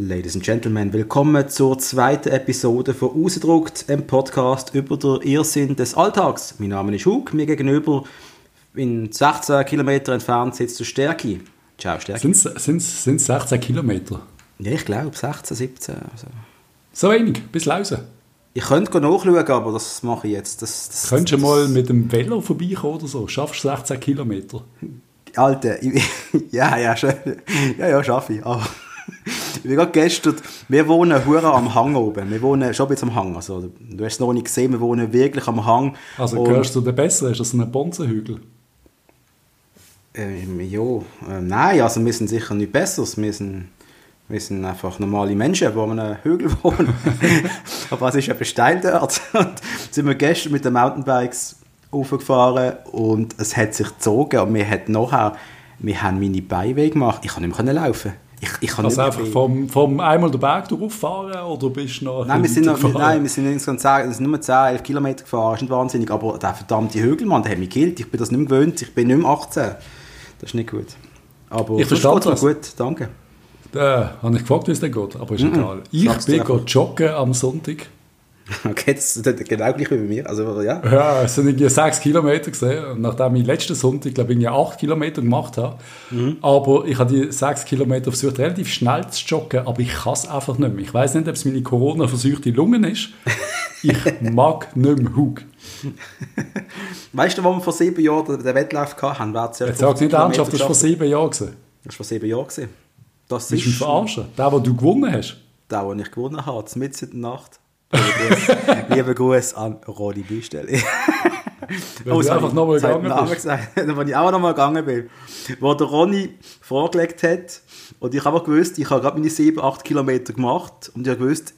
Ladies and Gentlemen, willkommen zur zweiten Episode von Ausgedruckt, einem Podcast über den Irrsinn des Alltags. Mein Name ist Hug, mir gegenüber in 16 Kilometer entfernt sitzt der Stärki. Ciao, Stärki. Sind es 16 Kilometer? Ja, ich glaube, 16, 17. Also. So wenig, bis Lausen. Ich könnte nachschauen, aber das mache ich jetzt. Das, das, Könntest du mal mit dem Velo vorbeikommen oder so? Schaffst du 16 Kilometer? Alter, ich, ja, ja, schon, ja, ja, schaffe ich. Aber wie gerade gestern, wir wohnen hure am Hang oben. Wir wohnen schon ein bisschen am Hang. Also, du hast es noch nicht gesehen, wir wohnen wirklich am Hang. Also gehörst du den besser? Ist das ein Bonzenhügel? Ähm, ja, äh, nein, also wir sind sicher nicht besser. Wir sind, wir sind einfach normale Menschen, die an einem Hügel wohnen. Aber es ist eben steil dort. Und sind wir gestern mit den Mountainbikes aufgefahren und es hat sich gezogen und wir haben nachher, wir haben meine Beiwege gemacht. Ich konnte nicht mehr laufen. Ich, ich kann also einfach vom, vom einmal den Berg durchfahren oder bist du noch nein, wir sind noch, nein, wir sind insgesamt 10, sind nur 10, 11 Kilometer gefahren, das ist nicht wahnsinnig, aber der verdammte Hügel, Mann, der hat mich gekillt. Ich bin das nicht mehr gewöhnt, ich bin nicht mehr 18. Das ist nicht gut. Aber ich verstehe das. gut, danke. Da habe ich gefragt, wie es denn geht, aber ist mm -mm. egal. Ich Sag's bin joggen am Sonntag Okay, das ist genau gleich wie bei mir. Also, ja. ja, es sind irgendwie sechs Kilometer gesehen. Und nachdem ich letzten Sonntag, glaube ich, acht Kilometer gemacht habe. Mhm. Aber ich habe die sechs Kilometer versucht, relativ schnell zu joggen, aber ich kann es einfach nicht mehr. Ich weiß nicht, ob es meine Corona-versuchte Lungen ist. Ich mag nicht mehr Hug. weißt du, wo wir vor sieben Jahren den Wettlauf hatten? Jetzt sag nicht ernsthaft, das war vor sieben Jahren. Das war vor sieben Jahren. Das ist... Bist du verarschen? Der, den du gewonnen hast? Der, den ich gewonnen habe, mitten in der Nacht. Liebe Gruß an Rodi Büstelle. oh, du einfach nochmal gegangen bist. Gesagt, wenn ich auch nochmal gegangen bin. Wo der Ronny vorgelegt hat und ich habe gewusst, ich habe gerade meine 7, 8 Kilometer gemacht und ich habe gewusst,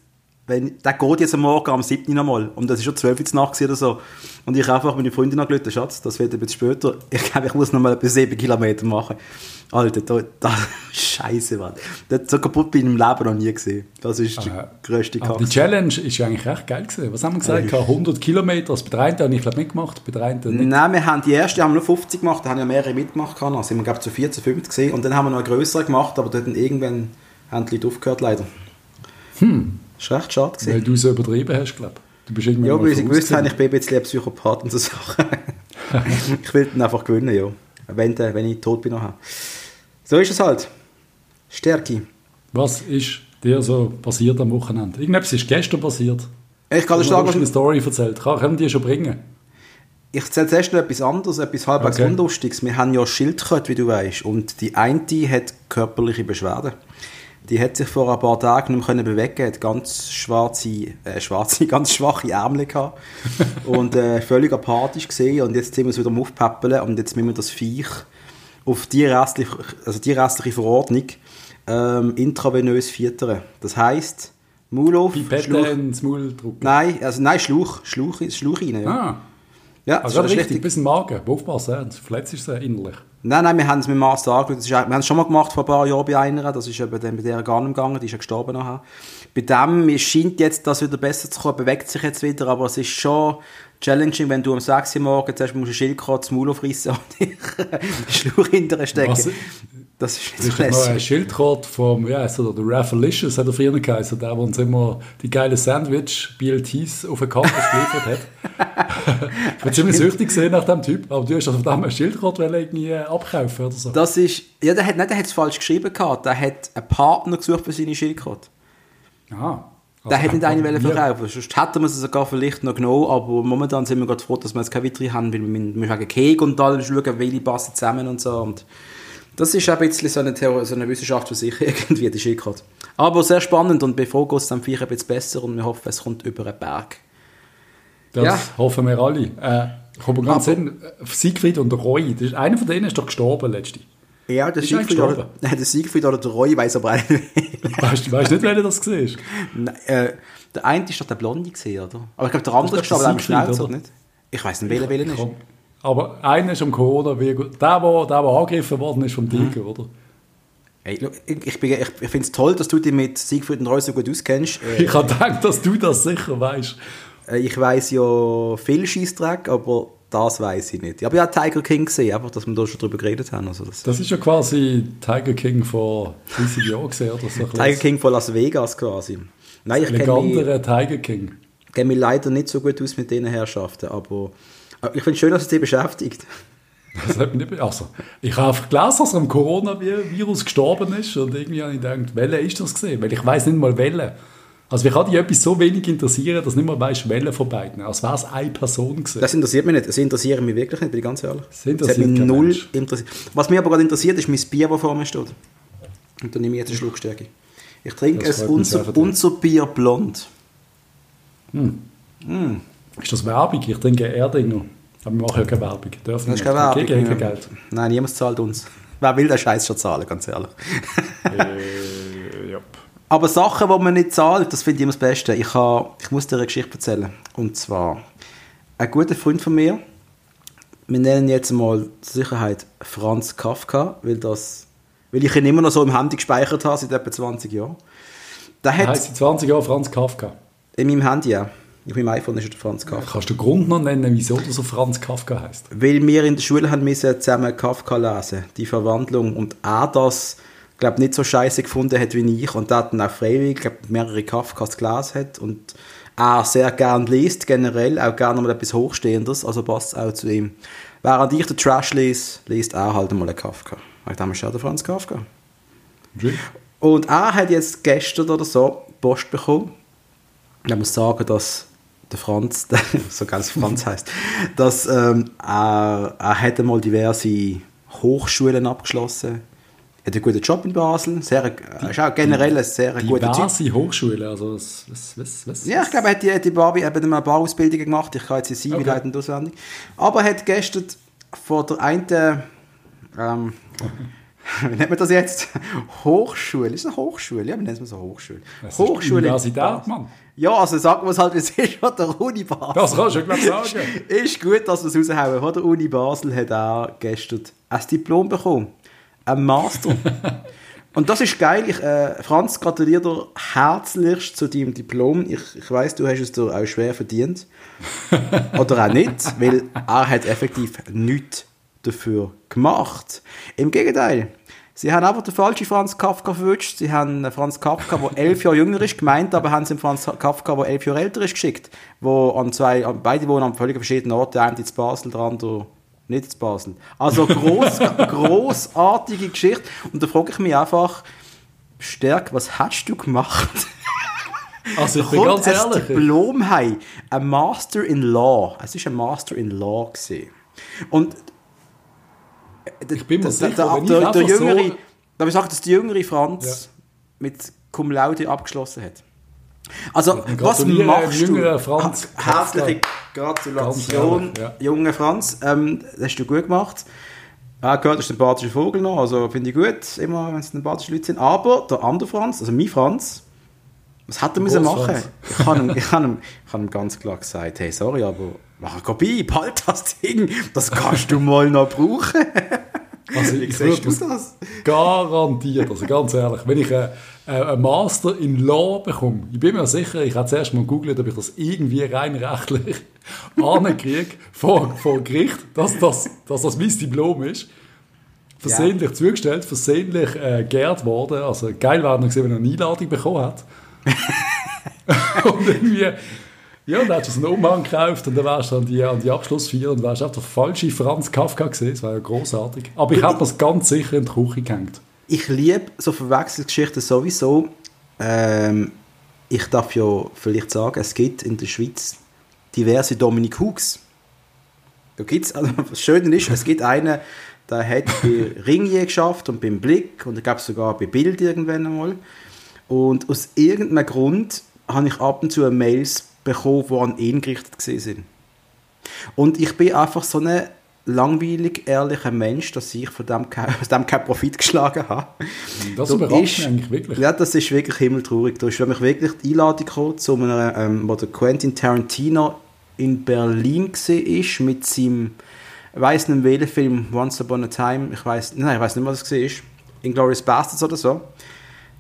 wenn, der geht jetzt am Morgen am 7. nochmal. Und das ist schon 12 Uhr nachts oder so. Und ich habe einfach meine Freundin angerufen, Schatz, das wird ein bisschen später. Ich glaube, ich muss nochmal etwa 7 Kilometer machen. Alter, da, da Scheiße, Mann. Das so kaputt bin ich im Leben noch nie gesehen. Das ist die größte Kacke. Die Challenge ist ja eigentlich recht geil gewesen. Was haben wir gesagt? 100 Kilometer. Also bei der einen habe ich glaube mitgemacht, nicht. Nein, wir haben die erste haben nur 50 gemacht, da haben ja mehrere mitgemacht. Also sind wir glaube zu 4, zu 50 gesehen. Und dann haben wir noch eine größere gemacht, aber dann irgendwann haben die Leute aufgehört leider. Hm. Das war recht schade. Gewesen. Weil du so übertrieben hast, glaube ich. Du ja, weil sie gewusst haben, ich bin ein bisschen Psychopath und so Sachen. ich will dann einfach gewinnen, ja. Wenn, wenn ich tot bin nachher. So ist es halt. Stärke. Was ist dir so passiert am Wochenende? Irgendetwas ist gestern passiert. Ich kann dir sagen, was eine Story erzählt. Kann, können die schon bringen? Ich erzähle zuerst noch etwas anderes, etwas halbwegs okay. Unlustiges. Wir haben ja Schildkröte, wie du weißt, und die eine hat körperliche Beschwerden. Die hat sich vor ein paar Tagen nicht mehr bewegen hat ganz schwarze, äh, schwarze, ganz schwache Ärmel gehabt und äh, völlig apathisch gesehen und jetzt sind wir es wieder am Aufpäppeln und jetzt müssen wir das Viech auf die restliche, also die restliche Verordnung ähm, intravenös füttern. Das heisst, Maul auf, Pipette ins Maul drücken? Nein, also nein, Schluch, Schluch, Schluch rein. Ja. Ah. Ja, also das ist richtig, bis Magen. Aufpassen, verletzt ist es innerlich. Nein, nein, wir haben es mit Arzt angeschaut. wir haben es schon mal gemacht vor ein paar Jahren bei einer. Das ist eben bei der gar nicht gegangen. Die ist ja gestorben nachher. Bei dem scheint jetzt das wieder besser zu kommen. bewegt sich jetzt wieder. Aber es ist schon challenging, wenn du um 6 Uhr morgens zuerst musst du ein Schildkröte das Maul aufreißen und dich Schluch hinterher stecken. Was? Das ist nicht so lässig. ein Schildkröte vom, ja, so der Raffalicious hat er früher geheißen, der, der uns immer die geile Sandwich BLTs auf den Campus geliefert hat. ich bin ziemlich süchtig gesehen nach dem Typ, aber du hast von dem Schildkröte irgendwie abkaufen oder so. Das ist, ja, der hat, nicht, der hat es falsch geschrieben gehabt, der hat einen Partner gesucht für seine Schildkröte. Ah. Also der hätte nicht eine verkaufen Sonst hätten wir es sogar vielleicht noch genommen, aber momentan sind wir gerade froh, dass wir jetzt keine weitere haben, weil wir müssen wegen Keg und alles schauen, welche passen zusammen und so. Und das ist ein bisschen so eine, Theorie, so eine Wissenschaft für sich irgendwie, die Schildkröte. Aber sehr spannend und bevor geht es dann Viech ein bisschen besser und wir hoffen, es kommt über einen Berg. Das ja. hoffen wir alle. Äh, ich habe ganz Sinn, Siegfried und Roy, das ist, einer von denen ist doch gestorben letztlich. Ja, der Siegfried, oder, nein, der Siegfried oder der Roy weiß aber nicht. weißt du weißt nicht, wer das gesehen äh, der eine ist doch der Blonde gesehen, oder? Aber ich glaube, der andere ist gestorben, der Schnauzer, nicht? Ich weiß nicht, welcher welcher ist. Aber einer ist am Coronavirus, der, der, der, der angegriffen worden ist vom mhm. Tiger, mhm. oder? Hey, ich, ich, ich, ich finde es toll, dass du dich mit Siegfried und Roy so gut auskennst. Äh, ich habe gedacht, dass du das sicher weißt. Äh, ich weiß ja viel Scheißdreck, aber das weiß ich nicht. Aber ich habe Tiger King gesehen, einfach, dass wir da schon drüber geredet haben. Also das, das ist ja quasi Tiger King vor 30 Jahren gesehen, oder so. Tiger King von Las Vegas quasi. Nein, ich kenne Tiger King. kenne mich leider nicht so gut aus mit diesen Herrschaften, aber ich finde es schön, dass es dich beschäftigt. Das hat mich nicht also, ich habe einfach gelesen, dass er am Coronavirus gestorben ist und irgendwie habe ich gedacht, welche ist das gesehen? Weil ich weiß nicht mal welche. Also wie kann dich etwas so wenig interessieren, dass du nicht mal weißt, welche von beiden. Als wäre es eine Person gewesen. Das interessiert mich nicht. Das interessiert mich wirklich nicht, bin ich ganz ehrlich. Das, das hat mich null Mensch. interessiert. Was mich aber gerade interessiert, ist mein Bier, das vor mir steht. Und dann nehme ich jetzt eine Schluckstärke. Ich trinke es unser, unser Bier blond. Hm. Hm. Ist das Werbung? Ich trinke Erdinger. Aber wir machen ja keine Werbung. Dürfen das ist keine Werbung. Gegen ja. Geld. Nein, niemand zahlt uns. Wer will den Scheiß schon zahlen, ganz ehrlich. äh. Aber Sachen, die man nicht zahlt, das finde ich immer das Beste. Ich, habe, ich muss dir eine Geschichte erzählen. Und zwar, ein guter Freund von mir, wir nennen jetzt mal zur Sicherheit Franz Kafka, weil, das, weil ich ihn immer noch so im Handy gespeichert habe, seit etwa 20 Jahren. Der hat, heißt seit 20 Jahren Franz Kafka? In meinem Handy, ja. Auf meinem iPhone ist der Franz Kafka. Kannst du den Grund noch nennen, wieso du so Franz Kafka heißt? Weil wir in der Schule haben müssen zusammen Kafka lesen, die Verwandlung, und er das glaube nicht so scheiße gefunden hat wie ich und er dann auch freiwillig glaub, mehrere Kafkas gelesen hat und er sehr gern liest, generell auch gerne mal etwas Hochstehendes, also passt auch zu ihm. Während ich den Trash lese, liest er halt mal einen Kafka. Ich denke, ist ja der Franz Kafka. Okay. Und er hat jetzt gestern oder so Post bekommen. Ich muss sagen, dass der Franz, der, so ganz Franz heißt, dass ähm, er, er hat einmal diverse Hochschulen abgeschlossen hat einen guten Job in Basel, sehr, die, ist auch generell ein sehr guter Typ. Diverse Hochschule, also was, was, was, Ja, ich glaube, er hat die, die Barbie eben eine Bauausbildung gemacht, ich kann jetzt sie okay. leiten auswendig. Aber er hat gestern vor der einen, ähm, wie nennt man das jetzt? Hochschule, ist eine Hochschule? Ja, wir nennen es so Hochschule. Das Hochschule. Universität, Mann. Ja, also sagen wir es halt, wie es ist, von der Uni Basel. Das kannst du gleich sagen. ist gut, dass wir es raushauen. Von der Uni Basel hat er gestern ein Diplom bekommen ein Master. Und das ist geil. Ich, äh, Franz, gratuliere dir herzlichst zu deinem Diplom. Ich, ich weiß, du hast es dir auch schwer verdient. Oder auch nicht, weil er hat effektiv nichts dafür gemacht. Im Gegenteil. Sie haben einfach den falschen Franz Kafka verwünscht. Sie haben Franz Kafka, der elf Jahre jünger ist, gemeint, aber haben sie Franz Kafka, der elf Jahre älter ist, geschickt. Wo an zwei, beide wohnen an völlig verschiedenen Orten. Der eine in Basel, der andere nicht zu Basel. Also gross, grossartige Geschichte. Und da frage ich mich einfach, Stärk, was hast du gemacht? Also ich bin ganz ehrlich. Diplom haben, ein Master in Law. Es ist ein Master in Law gesehen. Und ich bin mir sicher, der, der, der, jüngere, so darf ich sagen, dass der jüngere Franz ja. mit Cum Laude abgeschlossen hat. Also, was machst du? Franz. Herzliche Gratulation, ja. junger Franz. Ähm, das hast du gut gemacht. Er gehört, ist ein sympathischer Vogel noch, also finde ich gut, immer wenn es sympathische Leute sind. Aber der andere Franz, also mein Franz, was hat er müssen machen? Ich habe ihm, ich hab ihm, ich hab ihm ganz klar gesagt, hey, sorry, aber mach eine Kopie, behalt das Ding, das kannst du mal noch brauchen. Also ich siehst du das? Garantiert, also ganz ehrlich, wenn ich einen, einen Master in Law bekomme, ich bin mir sicher, ich habe zuerst mal gegoogelt, ob ich das irgendwie rein rechtlich ankriege vor, vor Gericht, dass das, dass das mein Diplom ist. Versehentlich ja. zugestellt, versehentlich äh, geehrt worden. Also geil wäre noch gesehen, wenn er eine Einladung bekommen hat. und irgendwie ja, dann hast du einen Umhang gekauft und dann wärst du an die, an die Abschlussfeier und wärst einfach der falsche Franz Kafka gesehen. Das war ja großartig. Aber ich habe das ganz sicher in die Küche gehängt. Ich liebe so Verwechslungsgeschichten sowieso. Ähm, ich darf ja vielleicht sagen, es gibt in der Schweiz diverse Dominik Hooks. Da gibt's, also das Schöne ist, es gibt einen, der hat bei Ringier geschafft und beim Blick und ich glaube sogar bei Bild irgendwann einmal. Und aus irgendeinem Grund habe ich ab und zu Mails bekommen, die an ihn gerichtet sind. Und ich bin einfach so ein langweilig ehrlicher Mensch, dass ich von dem, aus dem keinen Profit geschlagen habe. Das überrascht mich eigentlich wirklich. Ja, das ist wirklich himmeltraurig. Da ist mich wirklich die Einladung gekommen, zu einer, ähm, wo der Quentin Tarantino in Berlin war, mit seinem, ich weiss nicht welchen Film, Once Upon a Time, ich weiß, nein, ich weiß nicht, was es war, Inglourious Bastards oder so.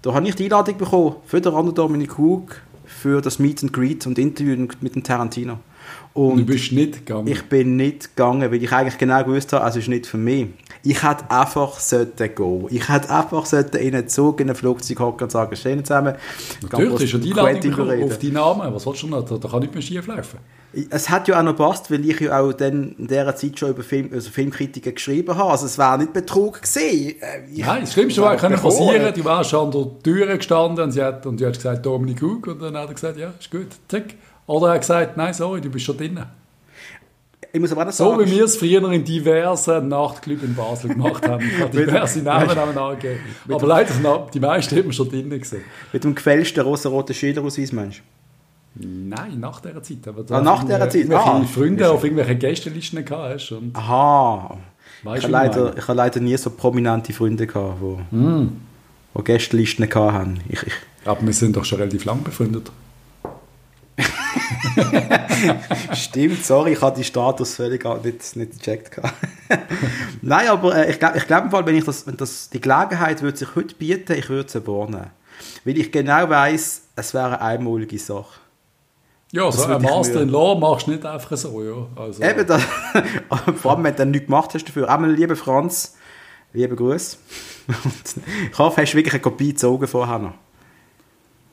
Da habe ich die Einladung bekommen für den anderen Dominic Hug, für das Meet and Greet und Interview mit dem Tarantino. Und du bist nicht gegangen? Ich bin nicht gegangen, weil ich eigentlich genau gewusst habe, es ist nicht für mich. Ich hätte einfach sollten gehen. Ich hätte einfach sollten in einen Zug, in ein Flugzeug hocken und sagen, stehen zusammen. Natürlich, ist ja die Einladung auf deinen Namen. Was willst du noch? Da, da kann nicht mehr schief laufen. Es hat ja auch noch passt, weil ich ja auch dann in dieser Zeit schon über Film, also Filmkritiken geschrieben habe. Also es wäre nicht Betrug gewesen. Äh, ich Nein, das Schlimmste war, können passieren, du warst an der Tür gestanden und, sie hat, und du hast gesagt, Dominik Hug, und dann hat er gesagt, ja, ist gut, zack. Oder er hat gesagt, nein, sorry, du bist schon drinnen ich muss aber auch sagen, so wie wir es früher in diversen Nachtclubs in Basel gemacht haben. Ich habe diverse Namen angegeben. Aber leider, die meisten haben wir schon drinnen gesehen. Mit dem gefälschten rosa-roten Schülerausweis, meinst du? Nein, nach dieser Zeit. Aber ah, nach dieser Zeit? Ah, Freunde auf irgendwelche Gästelisten hast. Und Aha. ich habe, leider, ich habe leider nie so prominente Freunde gehabt, die, mm. die Gästelisten hatten. Ich, ich. Aber wir sind doch schon relativ lang befreundet. Stimmt, sorry, ich habe die Status völlig nicht, nicht gecheckt. Nein, aber äh, ich glaube, ich glaub, wenn, ich das, wenn das, die Gelegenheit würde sich heute bieten, ich würde sie warnen. Weil ich genau weiß, es wäre eine einmalige Sache. Ja, so ein Master in Law machst du nicht einfach so, ja. Also. Eben, das, vor allem, wenn du nichts gemacht hast dafür. Einmal, lieber Franz, liebe Grüße. ich hoffe, hast du wirklich eine Kopie gezogen vorher noch.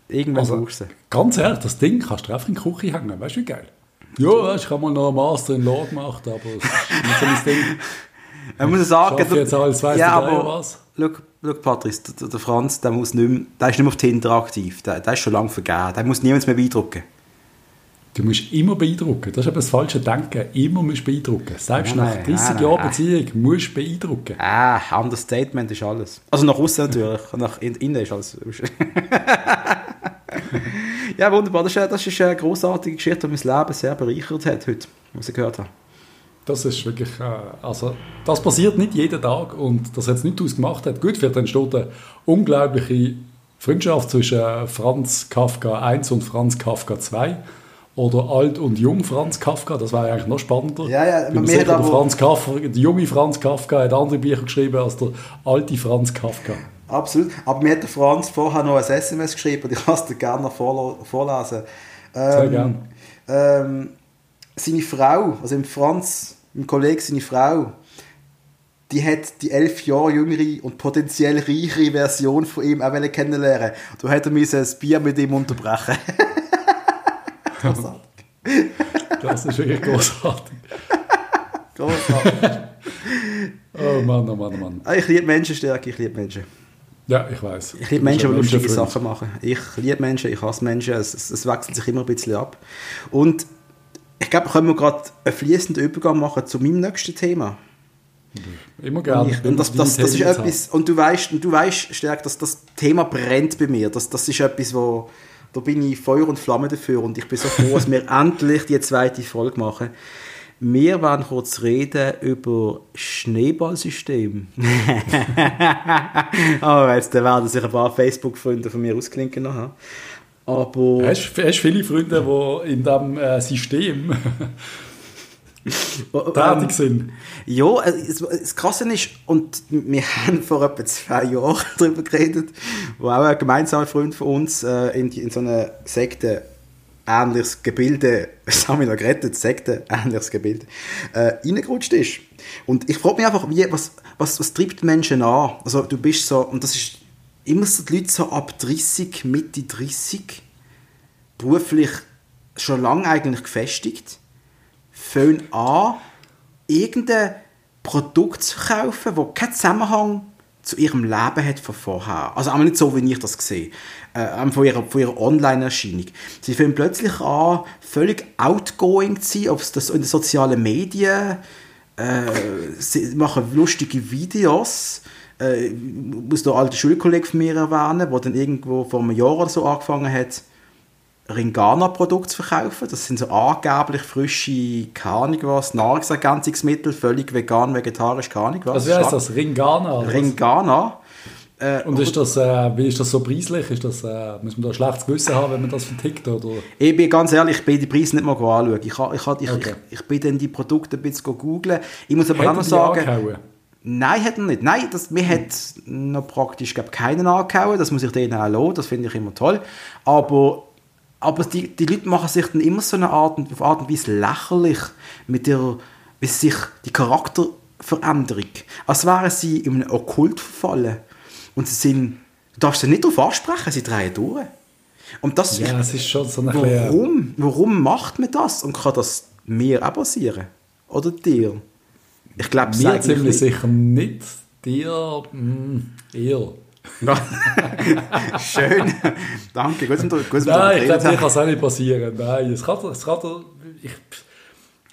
Irgendwann also, brauchst du Ganz ehrlich, das Ding kannst du einfach in die Küche hängen. Weißt du, wie geil? Ja, weißt, ich habe mal noch einen Master in Law gemacht, aber es ist nicht so mein Ding. Ich muss sagen, ich jetzt alles, weiss ja, aber, was. Schau, schau Patrice, der, der, Franz, der, muss nicht mehr, der ist nicht mehr auf Tinder aktiv. Der, der ist schon lange vergeben. Der muss niemand mehr beeindrucken. Du musst immer beeindrucken. Das ist eben das falsche Denken. Immer musst du beeindrucken. Selbst nein, nach 30 Jahren Beziehung musst du beeindrucken. Ah, Understatement ist alles. Also nach außen natürlich. nach innen ist alles. ja, wunderbar. Das ist, das ist eine großartige Geschichte, die mein Leben sehr bereichert hat heute, was ich gehört habe. Das ist wirklich, äh, also das passiert nicht jeden Tag und das hat es nicht ausgemacht hat. Gut, für steht eine unglaubliche Freundschaft zwischen Franz Kafka 1 und Franz Kafka 2 oder alt und jung Franz Kafka, das wäre eigentlich noch spannender. Ja, ja, man sicher, der, Franz Kafka, der junge Franz Kafka hat andere Bücher geschrieben als der alte Franz Kafka. Absolut. Aber mir hat der Franz vorher noch ein SMS geschrieben und ich kann es dir gerne noch vorlesen. Ähm, Sehr gerne. Ähm, seine Frau, also Franz, mein Kollege, seine Frau, die hat die elf Jahre jüngere und potenziell reichere Version von ihm auch kennenlernen Da hätte er ein Bier mit ihm unterbrechen Großartig. Das ist wirklich großartig. großartig. oh Mann, oh Mann, oh Mann. Ah, ich liebe Menschenstärke, ich liebe Menschen. Ja, ich weiß. Ich liebe Menschen, die lustige Sachen machen. Ich liebe Menschen, ich hasse Menschen. Es, es, es, wechselt sich immer ein bisschen ab. Und ich glaube, können wir gerade einen fließenden Übergang machen zu meinem nächsten Thema. Immer gerne. Und, und das, das, das, ist etwas, und du weißt, du weißt stärker, dass das Thema brennt bei mir. Das, das ist etwas, wo da bin ich Feuer und Flamme dafür und ich bin so froh, dass wir endlich die zweite Folge machen. Wir werden kurz reden über Schneeballsystem. oh, jetzt werden sich ein paar Facebook-Freunde von mir ausklinken noch. Aber... Hast du viele Freunde, die in diesem äh, System tätig sind? Ja, das Krasse ist, und wir haben vor etwa zwei Jahren darüber geredet, wo auch ein gemeinsamer Freund von uns äh, in, in so einer Sekte ähnliches Gebilde, das haben wir noch gerettet, Sekte, ähnliches Gebilde, äh, reingerutscht ist. Und ich frage mich einfach, wie, was, was, was treibt Menschen an? Also du bist so, und das ist immer so die Leute so ab 30, Mitte 30, beruflich schon lange eigentlich gefestigt, fangen an, irgendein Produkt zu kaufen, das keinen Zusammenhang zu ihrem Leben hat von vorher. Also auch nicht so, wie ich das sehe. Äh, von ihrer, von ihrer Online-Erscheinung. Sie fangen plötzlich an, völlig outgoing zu sein, ob es das in den sozialen Medien, äh, sie machen lustige Videos. Äh, ich muss da alte Schulkollegen von mir erwähnen, der dann irgendwo vor einem Jahr oder so angefangen hat, Ringana-Produkte zu verkaufen. Das sind so angeblich frische, keine was, Nahrungsergänzungsmittel, völlig vegan, vegetarisch, keine was. Also wie heißt das? Ringana? Ringana. Äh, und ist das, äh, wie ist das so preislich? Ist das, äh, muss man da ein schlechtes Gewissen haben, wenn man das vertickt? Oder? Ich bin ganz ehrlich, ich bin die Preise nicht mal anschauen. Ich, ich, ich, okay. ich, ich bin dann die Produkte ein bisschen googeln. Ich muss aber auch noch sagen... Angehauen? Nein, hat er nicht. Nein, das, mir hat noch praktisch glaub, keinen angehauen. Das muss ich denen auch lassen. Das finde ich immer toll. Aber aber die, die Leute machen sich dann immer so eine Art, auf Art und Weise lächerlich mit der, wie sich die Charakterveränderung, als wären sie in einem Okkult verfallen. Und sie sind, du darfst sie nicht darauf ansprechen, sie drehen durch. Und das, ja, es ist schon so eine warum, warum macht man das? Und kann das mir auch passieren? Oder dir? Ich glaube, mir ziemlich sicher nicht. Dir mh, hm, eher. Schön. Danke. Gut, gut, gut, Nein, ich glaube, dir kann es auch nicht passieren. Nein, es kann, es kann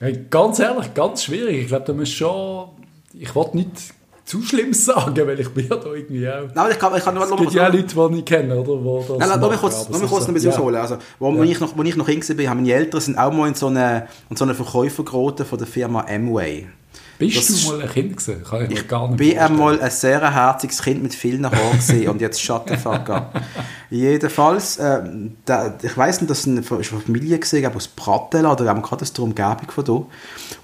ich, ganz ehrlich, ganz schwierig. Ich glaube, da muss schon. Ich will nicht zu Schlimmes sagen, weil ich bin ja da irgendwie auch... Nein, ich kann, ich kann es gibt ja auch Leute, die ich kenne, oder? Wo das nein, nein, lass mich kurz, lass mich kurz noch ein bisschen ja. ausholen. Also, wo, ja. ich noch, wo ich noch hin war, haben meine Eltern sind auch mal in so einer so eine Verkäuferquote von der Firma Amway. Bist das du mal ein Kind gewesen? Kann ich, ich gar nicht bin einmal ein sehr herziges Kind mit vielen Haaren gesehen und jetzt shut the fuck up. Jedenfalls, äh, da, ich weiss nicht, das war eine Familie gesehen, aus Prattel oder gerade aus der Umgebung von hier.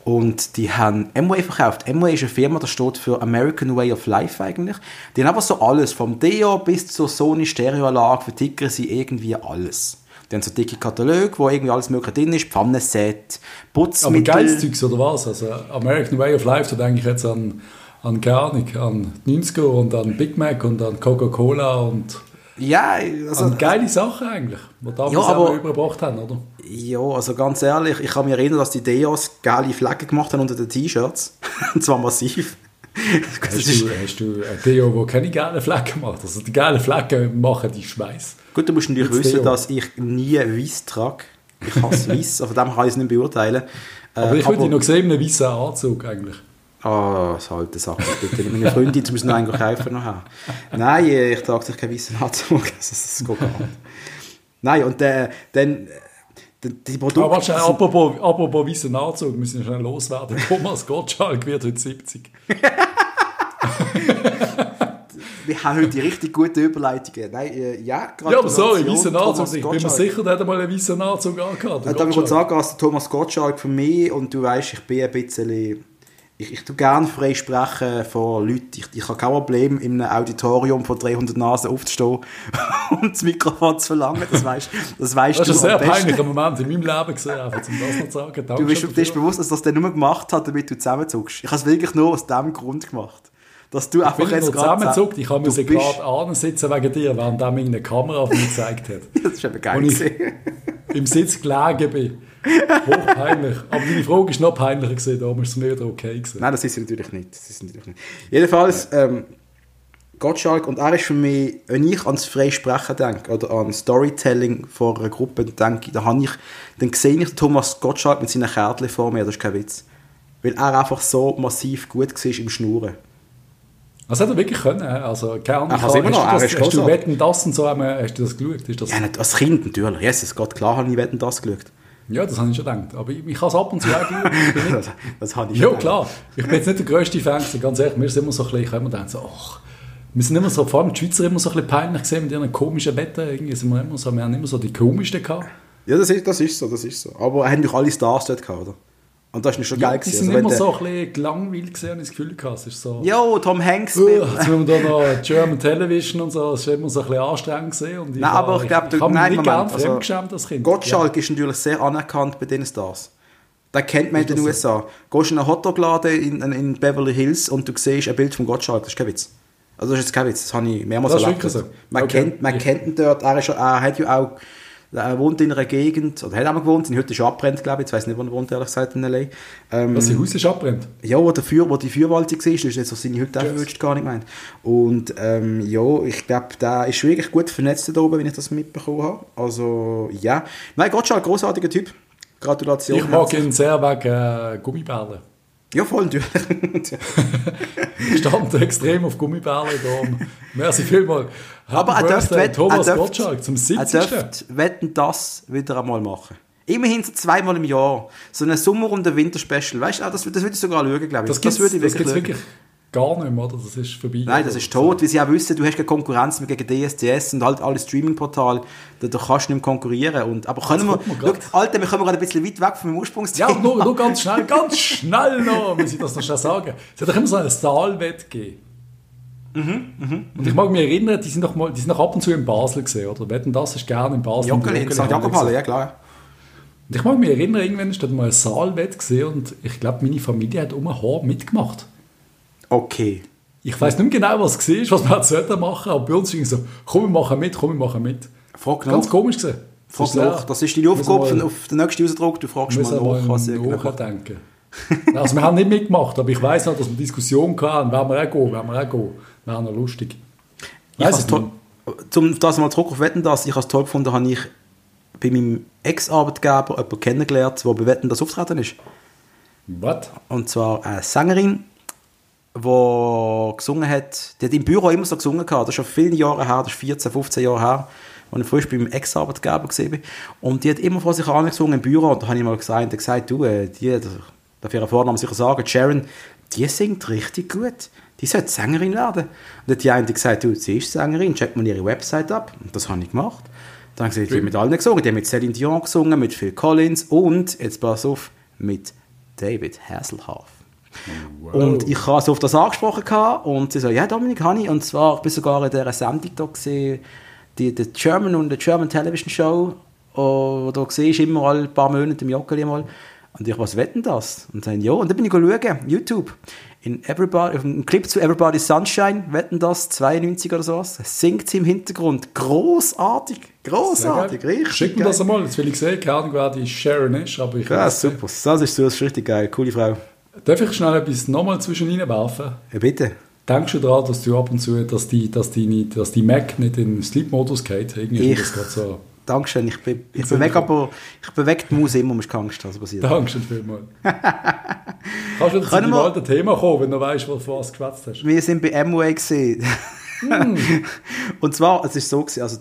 Und die haben Amway verkauft. Amway ist eine Firma, die steht für American Way of Life eigentlich. Die haben aber so alles, vom Deo bis zur Sony Stereoanlage, vertickern sie irgendwie alles. Die haben so dicke Kataloge, wo irgendwie alles mögliche drin ist, Pfannenset, Putzmittel. Aber geiles Zeugs oder was? Also American Way of Life, da denke ich jetzt an, an gar nicht, an 90er und an Big Mac und an Coca-Cola und ja, also, an geile Sachen eigentlich, die damals ja, aber, überbracht haben, oder? Ja, also ganz ehrlich, ich kann mich erinnern, dass die Deos geile Flecken gemacht haben unter den T-Shirts. und zwar massiv. hast, du, hast du ein Deo, das keine geilen Flecken macht? Also die geilen Flecken machen die Schweiß. Gut, du musst natürlich wissen, Deo. dass ich nie weiß trage. Ich hasse weiß, von dem kann ich es nicht beurteilen. Aber ich würde dich noch sehen in einem weißen Anzug eigentlich. Ah, oh, das alte Sache, bitte. Meine Freundin muss noch einen kaufen noch haben. Nein, ich trage sich keinen weißen Anzug, das geht gar nicht. Nein, und äh, dann die Produkte... Aber warte, apropos, apropos weißen Anzug, müssen wir schnell loswerden. Thomas Gottschalk wird heute 70. wir haben heute richtig gute Überleitungen. Nein, äh, ja, Ja, aber sorry, weißen Anzug. Ich bin mir sicher, der hat mal einen weißen Anzug angehabt. Äh, darf ich kurz sagen, als Thomas Gottschalk für mich, und du weißt, ich bin ein bisschen ich, ich tue gerne frei sprechen von Leuten. Ich, ich habe kein Problem, in einem Auditorium von 300 Nasen aufzustehen und das Mikrofon zu verlangen. Das weißt, das weißt das du. Das ist ein sehr peinlicher Moment in meinem Leben gesehen, einfach, um das noch zu sagen. Danke du bist, bist bewusst, dass das der nur gemacht hat, damit du zusammenzuckst. Ich habe es wirklich nur aus diesem Grund gemacht. Dass du einfach jetzt gerade zusammenzuckt. Ich habe mir gerade ansitzen wegen dir, während er mir eine Kamera auf mich gezeigt hat. das ist eben geil. Und ich im Sitz gelegen bin. Hochpeinlich. Aber deine Frage ist noch peinlicher gewesen, da ist es mir okay gewesen. Nein, das ist sie natürlich nicht. Das ist natürlich nicht. Jedenfalls, ähm, Gottschalk, und er ist für mich, wenn ich ans Freisprechen denke, oder an Storytelling vor einer Gruppe denke, da habe ich, dann sehe ich Thomas Gottschalk mit seinen Kärtchen vor mir, das ist kein Witz. Weil er einfach so massiv gut war im Schnurren. Was hat er wirklich können? Also, keine Ahnung. Ach, immer noch. Hast, du das, hast du Wetten, das und so, hast du das geschaut? Ist das ja, nicht, als Kind natürlich. Jesus Gott, klar habe ich Wetten, das geschaut. Ja, das habe ich schon gedacht. Aber ich, ich habe es ab und zu auch geschaut. das, das habe ich schon Ja, klar. Ich bin jetzt nicht der grösste Fan, ganz ehrlich. Mir ist immer so ein bisschen, ich immer gedacht, so, ach, wir sind immer so, vor allem die Schweizer immer so ein bisschen peinlich gesehen mit ihren komischen Wetten. Irgendwie sind wir immer so, wir haben immer so die komischsten gehabt. Ja, das ist, das ist so, das ist so. Aber haben doch alle Stars dort gehabt, oder? Und das ist schon ja, geil. Die sind also, immer so ein bisschen gelangweilt gesehen, habe ich das Gefühl gehabt. Es ist so... Jo, Tom Hanks. Uh, jetzt müssen wir da noch German Television und so, das ist immer so ein bisschen anstrengend gesehen. Und nein, aber ich glaube, du... Nein, nicht Moment, also, das Kind. Gottschalk ja. ist natürlich sehr anerkannt bei den Stars. Den kennt man in den USA. So? Gehst in einen Hotdog-Laden in, in, Beverly Hills und du siehst ein Bild von Gottschalk, das ist kein Witz. Also das ist jetzt kein Witz, das habe ich mehrmals erlebt. So. Man, okay. kennt, man ja. kennt ihn dort, er, ist, er hat ja auch er wohnt in einer Gegend, oder hat auch mal gewohnt, seine Hütte ist abbrennt, glaube ich. Ich weiß nicht, wo er wohnt, ehrlich gesagt, in L.A. Ähm, Was, sein Haus ist abbrennt? Ja, wo, der Feuer, wo die Feuerwalze war, ist jetzt so seine Hütte yes. gar nicht gemeint. Und ähm, ja, ich glaube, der ist wirklich gut vernetzt da oben, wenn ich das mitbekommen habe. Also, ja. Nein, Gottschalk, großartiger Typ. Gratulation. Ich mag ihn sehr wegen äh, Gummibärle. Ja, voll, natürlich. stand extrem auf Gummibärle. Merci vielmals. Aber er dürfte Thomas er dürft, Gottschalk zum 70. Er dürfte Wetten das wieder einmal machen. Immerhin so zweimal im Jahr. So ein Sommer- und ein Winterspecial. Weißt du, das, das würde ich sogar schauen, glaube ich. Das, das, würde ich wirklich, das wirklich gar nicht mehr, oder? Das ist vorbei. Nein, das ist tot, weil sie auch wissen, du hast keine Konkurrenz mehr gegen DSDS und halt alle Streaming-Portale, da, da kannst du nicht mehr konkurrieren. Und, aber können wir, wir schau, Alter, wir kommen gerade ein bisschen weit weg vom Ursprungsthema. Ja, nur, nur ganz schnell, ganz schnell noch, muss ich das noch schnell sagen. Es hat doch immer so eine Stahlwette gegeben. Und ich mag mich erinnern, die sind noch, mal, die sind noch ab und zu in Basel gesehen, oder? Wetten, das ist gerne in Basel. Joggeli, in St. Jakobhalle, ja klar. Und ich mag mich erinnern, irgendwann ist dort mal ein Saalwett gesehen und ich glaube, meine Familie hat um ein Haar mitgemacht. Okay. Ich weiß nicht mehr genau, was es war, was man sollte machen, aber bei uns ging es so, komm, wir machen mit, komm, wir machen mit. Frag Ganz nach. komisch gesehen. Frag nach. Das ist deine Aufgabe wir- auf den nächsten Ausdruck. Du fragst mal nach, was ihr nachdenken. also wir haben nicht mitgemacht, aber ich weiß noch, dass wir Diskussionen hatten, werden wir auch gehen, werden wir auch gehen. Wäre noch lustig. Ich Weiss has es toll, nicht. zum das mal zurück auf Wetten, das ich has toll gefunden, habe ich bei meinem Ex-Arbeitgeber jemanden kennengelernt, der bei Wetten das auftreten ist. Was? Und zwar eine Sängerin, die gesungen hat, die hat im Büro immer so gesungen gehabt, das ist schon viele Jahre her, das ist 14, 15 Jahre her, als ich frisch bei meinem Ex-Arbeitgeber bin. Und die hat immer vor sich angesungen im Büro und da habe ich mal gesagt, gesagt du, äh, die, darf ihren Vornamen sicher sagen, Sharon, die singt richtig gut. Die sollte Sängerin werden. Und dann hat die eine gesagt, du, sie ist Sängerin, check mal ihre Website ab. Und das habe ich gemacht. Dann haben sie gesagt, die hat mit allen gesungen. Die haben mit Celine Dion gesungen, mit Phil Collins und, jetzt pass auf, mit David Hasselhoff. Und ich habe so auf das angesprochen gehabt und sie so, ja Dominik, habe ich. Und zwar, ich bin sogar in dieser Sendung da gesehen, die, die German und die German Television Show, oh, da sehe ich immer alle paar Monate im Joggeli mal. Und ich, was wetten das? Und dann, ja, und dann bin ich schauen, YouTube. In Everybody, auf einem Clip zu Everybody's Sunshine, wetten das, 92 oder sowas, singt sie im Hintergrund. Großartig, großartig, richtig. Schick mir das einmal, jetzt will ich sehen, keine Ahnung, wer die Sharon ist, aber ich Ja, super, das ist, das ist richtig geil, coole Frau. Darf ich schnell etwas nochmal zwischen werfen? Ja, bitte. Denkst du daran, dass du ab und zu, dass die, dass die, nicht, dass die Mac nicht in Sleep-Modus geht? Irgendwie Ich- ist das gerade so. Dankeschön, ich, be ich bewege aber, ich bewege die Maus immer, musst keine Angst haben, was passiert. Dankeschön vielmals. Kannst du zu deinem alten Thema kommen, wenn du weißt, was du was geschwätzt hast? Wir sind bei Amway gesehen. Hm. Und zwar, es ist so gewesen, also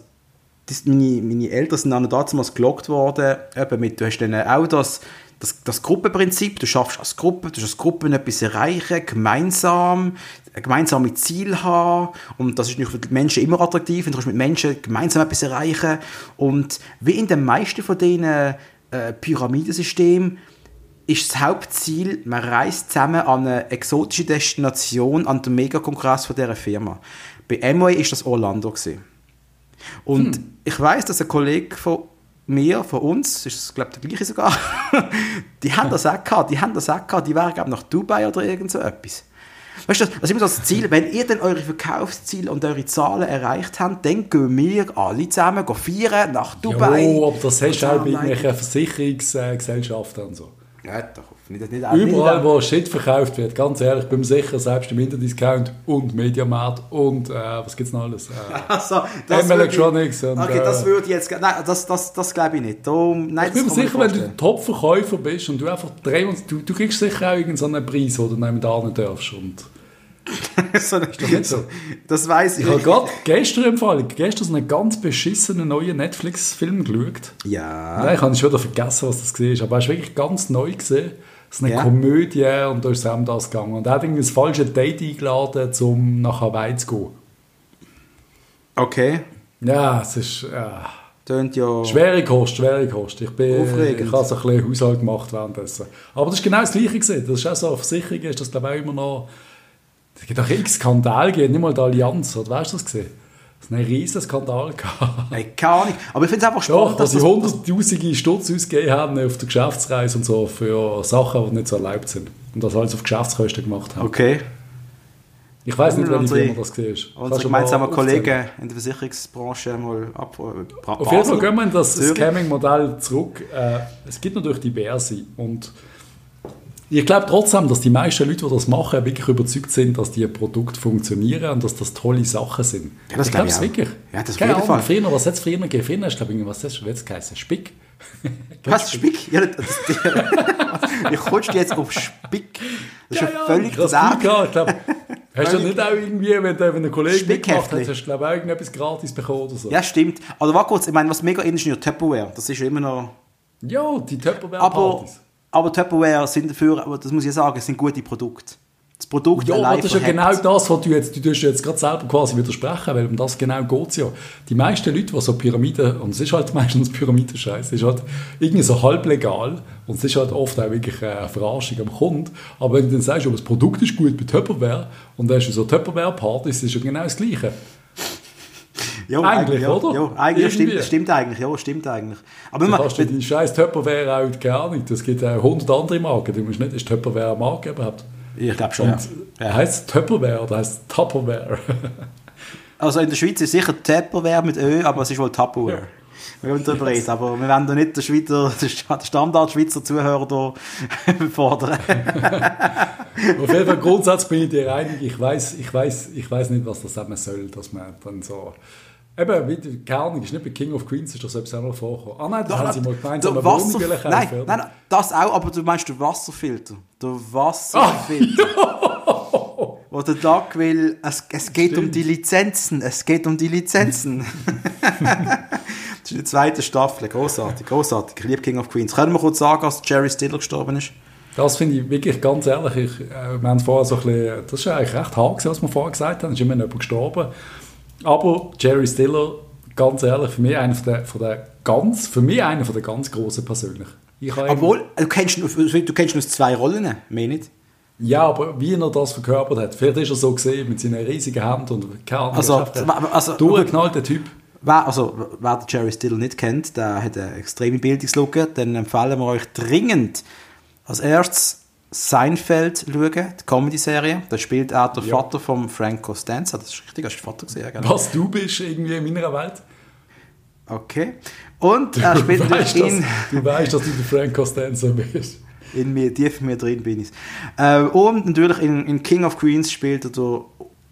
das, meine, meine Eltern sind dann damals gelockt worden, eben mit, du hast dann auch das, das, das Gruppenprinzip, du schaffst als Gruppe, du als Gruppe etwas erreichen, gemeinsam, ein gemeinsames Ziel haben und das ist nicht für die Menschen immer attraktiv, und du kannst mit Menschen gemeinsam etwas erreichen und wie in den meisten von diesen äh, Pyramidensystemen ist das Hauptziel, man reist zusammen an eine exotische Destination an den Megakongress von dieser Firma. Bei Amway ist das Orlando. Gewesen. Und ich weiß, dass ein Kollege von mir, von uns, ist es, glaube ich, der gleiche sogar, die haben das auch gehabt, die haben das auch gehabt, die wären, glaube nach Dubai oder irgend so etwas. Weißt du, das ist immer das Ziel, wenn ihr dann eure Verkaufsziele und eure Zahlen erreicht habt, dann gehen wir alle zusammen gehen feiern nach Dubai. Jo, aber das hast du auch bei irgendwelchen Versicherungsgesellschaften und so. Ja, doch, nicht, nicht, Überall, nicht, wo Shit verkauft wird, ganz ehrlich, bin mir sicher, selbst im Interdiscount und Mediamarkt und äh, was gibt's noch alles? Äh, Also, M würde Electronics ich, und, okay, das äh, würde ich jetzt... Nein, das, das, das glaube ich nicht. Da, nein, ich bin mir das sicher, wenn du. Top-Verkäufer bist und du einfach drei und du, du kriegst sicher auch irgendeinen Preis, den du neben da nicht darfst. Und so, das nicht so? Das weiß ich. ich habe gerade gestern empfohlen, gestern so einen ganz beschissenen neuen Netflix-Film geschaut. Ja. Nein, ich habe schon wieder vergessen, was das war, aber er ist wirklich ganz neu gesehen. Es ist eine Ja. Komödie und da ist es um das gegangen. Und er hat irgendwie das falsche Date eingeladen, um nach Hawaii zu gehen. Okay. Ja, es ist äh, Tönt ja... schwere Kost, schwere Kost. Ich, bin, Aufregend. ich habe so ein bisschen Haushalt gemacht währenddessen. Aber das ist genau das Gleiche gewesen. Das ist auch so, auf Versicherungen ist das glaube ich auch immer noch... Es gibt auch x Skandal nicht mal die Allianz, oder weißt du das gesehen? Es einen riesen Skandal gehabt. Nein, keine Ahnung. Aber ich finde es einfach spannend, Doch, dass sie hunderttausende Stutz ausgegeben haben auf der Geschäftsreise und so für Sachen, die nicht so erlaubt sind. Und das alles auf Geschäftskosten gemacht haben. Okay. Ich weiß nicht, Unsere- Firma das war. Kannst Unsere mal gemeinsamen? Kollegen in der Versicherungsbranche mal ab... äh, Auf jeden Fall gehen wir in das. Scamming-Modell zurück. Äh, es gibt natürlich diverse. Und ich glaube trotzdem, dass die meisten Leute, die das machen, wirklich überzeugt sind, dass die Produkte funktionieren und dass das tolle Sachen sind. Ja, das ich glaub glaube ich es wirklich. Ja, das auf Keine jeden Ahnung, Fall. Früher, was es früher gegeben? Früher ist, glaube ich, was das jetzt geheißen? Spick? Was, Spick? Ja, das, wie kommst du jetzt auf Spick? Das ist ja Keine völlig Ahnung, ich hab's daneben. nie gehabt. Ich glaub, Hast du nicht auch irgendwie, wenn, du- wenn ein Kollege mitgemacht hat, hast du glaube ich auch irgendetwas gratis bekommen oder so? Ja, stimmt. Also warte kurz, ich meine, was mega in ist, ist ja Tupperware. Das ist ja immer noch... Ja, die Aber, Tupperware-Partys. Aber Tupperware sind dafür, aber das muss ich sagen, sind gute Produkte. das Produkt Ja, aber allein das ist ja genau das, was du jetzt, du tust jetzt gerade selber quasi widersprechen, weil um das genau geht es ja. Die meisten Leute, die so Pyramiden, und es ist halt meistens Pyramidenscheiß, es ist halt irgendwie so halblegal und es ist halt oft auch wirklich eine Verarschung am Kunden. Aber wenn du dann sagst, aber das Produkt ist gut bei Tupperware und dann hast du so Tupperware-Partys, ist ja genau das Gleiche. Ja, Eigentlich, ja, oder? Ja, eigentlich stimmt, stimmt eigentlich, ja, stimmt eigentlich. Aber Du man, die scheiß Tupperware auch gar nicht. Es gibt auch 100 andere Marken. Du musst nicht, ist Tupperware eine Marke überhaupt? ich glaube schon, ja. Und ja. Heißt es Tupperware oder heißt es Tupperware? Also in der Schweiz ist sicher Tupperware mit Ö, aber es ist wohl Tupperware. Wir können darüber reden, aber wir wollen da nicht den, Schweizer, den Standard-Schweizer Zuhörer hier fordern. Auf jeden Fall grundsätzlich bin ich dir einig. Ich weiß, ich weiß, ich weiß nicht, was das eben soll, dass man dann so Eben, wie die Kernung ist nicht bei King of Queens, ist das selbst auch noch vorgekommen. Ah nein, da haben sie mal gemeint, Der Wasser, nein, nein, nein, das auch, aber du meinst den Wasserfilter. Der Wasserfilter. Wo der Doc will, es, es geht um Stimmt. die Lizenzen, es geht um die Lizenzen. das ist die zweite Staffel, großartig, großartig. Ich liebe King of Queens. Können wir kurz sagen, dass Jerry Stiller gestorben ist? Das finde ich wirklich ganz ehrlich. Ich, äh, wir haben vorher so ein bisschen, das ist eigentlich recht hart, was wir vorher gesagt haben. Es ist immer jemand gestorben. Aber Jerry Stiller, ganz ehrlich, für mich einer von der, von der ganz, für mich einer von der ganz großen persönlich. Obwohl, du kennst, nur- du kennst nur zwei Rollen, mehr nicht. Ja, aber wie er das verkörpert hat. Vielleicht ist er so gesehen mit seinen riesigen Händen und keine Ahnung. Also, also- durchgeknallter Typ. Wer, also, wer den Jerry Stiller nicht kennt, der hat eine extreme Bildungslücke, dann empfehlen wir euch dringend als erstes Seinfeld schauen, die Comedy-Serie. Da spielt er der Ja. Vater von Frank Costanza. Das ist richtig, hast du Vater gesehen? Gell? Was du bist irgendwie in meiner Welt. Okay. Und er spielt Du weißt, natürlich in, dass, du weißt, dass du der Frank Costanza bist. in mir, tief in mir drin bin ich. Äh, und natürlich in, in King of Queens spielt er der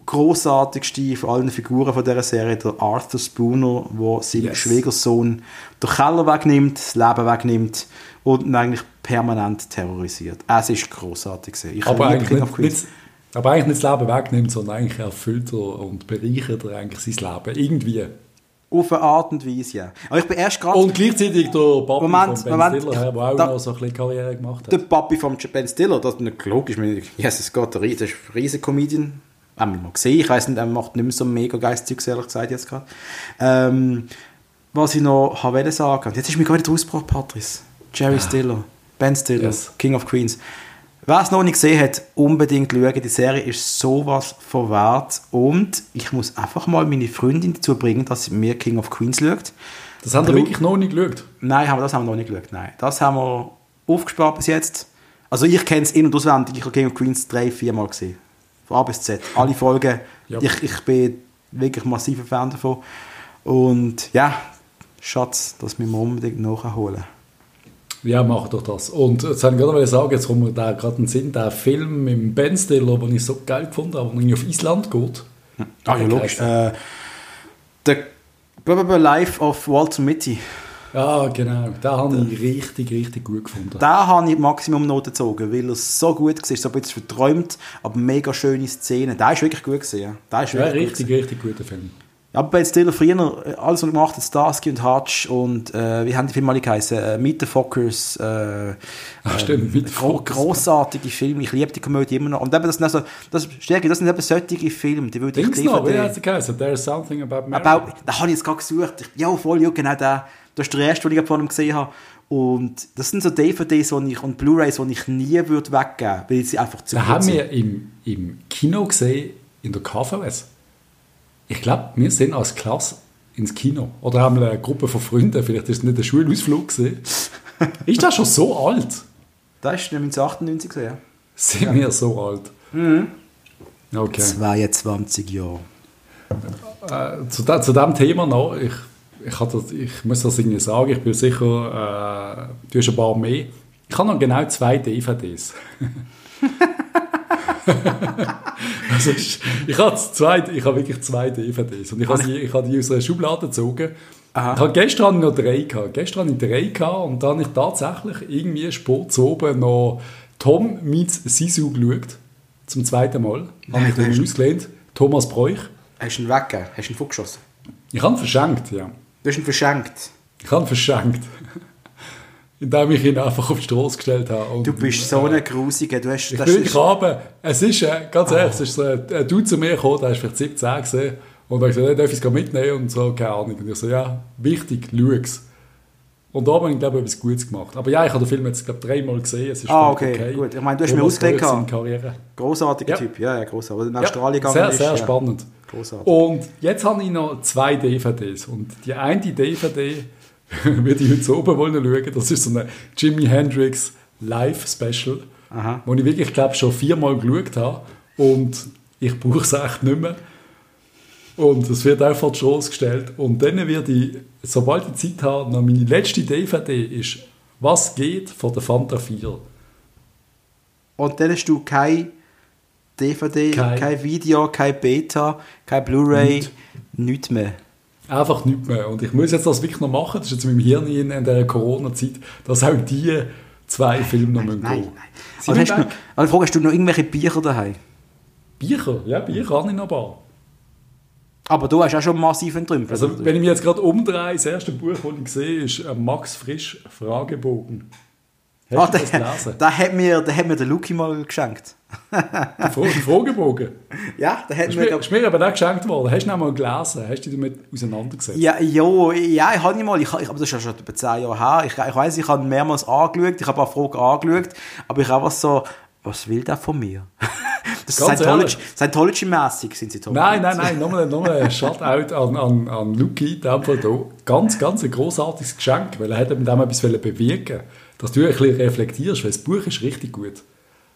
großartigste von allen Figuren von dieser Serie, der Arthur Spooner, der seinem Yes. Schwiegersohn den Keller wegnimmt, das Leben wegnimmt und eigentlich permanent terrorisiert. Es ist großartig gewesen. Ich Aber eigentlich, nicht, nicht, aber eigentlich nicht das Leben wegnimmt, sondern eigentlich erfüllt er und bereichert er eigentlich sein Leben. Irgendwie. Auf eine Art und Weise, ja. Aber ich bin erst gerade Und gleichzeitig der Papi Moment, von Ben Moment, Stiller, der auch da- noch so ein bisschen Karriere gemacht hat. der Papi von Ben Stiller, das ist nicht logisch. Jesus Gott, der ist ein riesen Comedian. Haben wir mal gesehen. Ich weiß nicht, er macht nicht mehr so mega geistiges, ehrlich gesagt, jetzt gerade. Ähm, was ich noch wollte sagen, jetzt ist mir gerade der Ausbruch, Patrice. Jerry Stiller, Ben Stiller, Yes. King of Queens. Wer es noch nicht gesehen hat, unbedingt schauen. Die Serie ist sowas von wert. Und ich muss einfach mal meine Freundin dazu bringen, dass sie mir King of Queens schaut. Das haben wir wirklich noch nicht geschaut. Nein, haben wir, das haben wir noch nicht geschaut. Nein, das haben wir aufgespart bis jetzt. Also ich kenne es in- und auswendig. Ich habe King of Queens drei, vier Mal gesehen. Von A bis Z. Alle Folgen. Ja. Ich, ich bin wirklich massiver Fan davon. Und ja, Schatz, das müssen wir unbedingt nachholen. Ja, mach doch das. Und jetzt wollte ich gerade sagen, jetzt kommt mir da gerade in den Sinn, der Film dem Ben Stiller, den ich so geil gefunden habe, der auf Island geht. Ah ja, logisch. Äh, The Probable Life of Walter Mitty. Ja, genau. Den habe ich richtig, richtig gut gefunden. Da habe ich Maximum Noten gezogen, weil er so gut war, so ein bisschen verträumt, aber mega schöne Szenen. Der ist wirklich gut gewesen. ja. Der ist Ja, richtig, richtig guter Film. Aber Ben Stiller früher, äh, alles was er gemacht hat, Starsky und Hutch und äh, wie haben die Filme alle geheißen? Äh, Meet the Fockers. Äh, Ach, stimmt, Meet the gro grossartige Filme, ich liebe die Komödie immer noch. Und eben, das sind also, das, Stärke, das sind eben solche Filme, die würde ich Dings noch, wie DVD hat er geheißen? There's something about Mary. aber da habe ich jetzt gerade gesucht. Ja, voll, ja, genau der. Das ist der erste, den ich von ihm gesehen habe. Und das sind so DVDs die ich, und Blu-Rays, die ich nie würde weggeben würde, weil sie einfach zu Den gut haben sind. wir im, im Kino gesehen, in der KVS. Ich glaube, wir sind als Klasse ins Kino. Oder haben wir eine Gruppe von Freunden, vielleicht ist es nicht ein Schulausflug gewesen. ist das schon so alt? Das ist 1998 gesehen, ja. Sind wir so alt? Mhm. Okay. 22 Jahre. Äh, zu, de, zu dem Thema noch, ich, ich, hatte, ich muss das irgendwie sagen, ich bin sicher, äh, du hast ein paar mehr. Ich habe noch genau zwei DVDs. also ich, ich, habe zwei, ich habe wirklich zwei DVDs und ich habe, die, ich habe die aus einer Schublade gezogen. Aha. Ich habe gestern noch drei gehabt. Gestern hatte ich drei gehabt und dann habe ich tatsächlich irgendwie spät zu oben noch Tom meets Sisu geschaut. Zum zweiten Mal. Habe ich den ausgelehnt. Thomas Bräuch. Hast du ihn weggegeben? Hast du ihn vorgeschossen? Ich habe ihn verschenkt, ja. Du hast ihn verschenkt. Ich habe ihn verschenkt. Indem ich ihn einfach auf die Straße gestellt habe. Und, Du bist so ein Grusiger. Du hast, Ich bin graben. Es ist, äh, ganz ehrlich, es ist so ein Dude zu mir gekommen, der ist vielleicht 17 gesehen. Und hat gesagt, hey, darf ich es mitnehmen? Und so, keine Ahnung. Und ich so, ja, wichtig, schau es. Und da habe ich, glaube ich, etwas Gutes gemacht. Aber ja, ich habe den Film jetzt, glaube ich, dreimal gesehen. Es ist Ah, völlig okay, gut. Ich meine, du hast mir ausgelegt großartiger Ja. Typ. Ja, ja, großartig. In Ja, Australien sehr, ist. sehr ja. spannend. Großartig. Und jetzt habe ich noch zwei DVDs. Und die eine DVD würde ich heute so oben wollen schauen. Das ist so ein Jimi Hendrix Live-Special, wo ich wirklich, glaube schon viermal geschaut habe. Und ich brauche es echt nicht mehr. Und es wird vor die Straße gestellt. Und dann werde ich, sobald ich Zeit habe, noch meine letzte DVD ist «Was geht?» von der Fanta 4. Und dann hast du kein DVD, Kein- kein, Video, kein Beta, kein Blu-ray, Nichts. nichts mehr. Einfach nichts mehr. Und ich muss jetzt das wirklich noch machen. Das ist jetzt mit dem Hirn in, in der Corona-Zeit, dass auch die zwei Filme noch müssen Nein, gehen. nein. Sie Also müssen hast du, also Frage, hast du noch irgendwelche Bücher daheim? Bücher, ja, Bücher habe ich noch ein paar. Aber du hast auch schon massiv entrümpelt. Also, wenn ich mich jetzt gerade umdrehe, das erste Buch, das ich sehe, ist ein Max Frisch Fragebogen. Hast du das der, gelesen? der, hat mir, der hat mir der Luki mal geschenkt. Der Fra- der Fragebogen. Ja, der hat mir... glaub- ist mir aber auch geschenkt worden. Hast du ihn auch mal gelesen? Hast du dich damit auseinandergesetzt? Ja, jo, ja, ich habe ihn mal, ich, ich, aber das ist ja schon etwa 10 Jahre her. Ich, ich weiss, ich habe ihn mehrmals angeschaut, ich habe paar Fragen angeschaut, aber ich habe einfach so, was will der von mir? Das ist. Scientology-mässig sind sie toll. Nein, nein, nein, nochmal, nochmal ein Shoutout an, an, an Luki, Fall hier. Ganz, ganz ein grossartiges Geschenk, weil er hat mit dem etwas bewirken dass du ein bisschen reflektierst, weil das Buch ist richtig gut.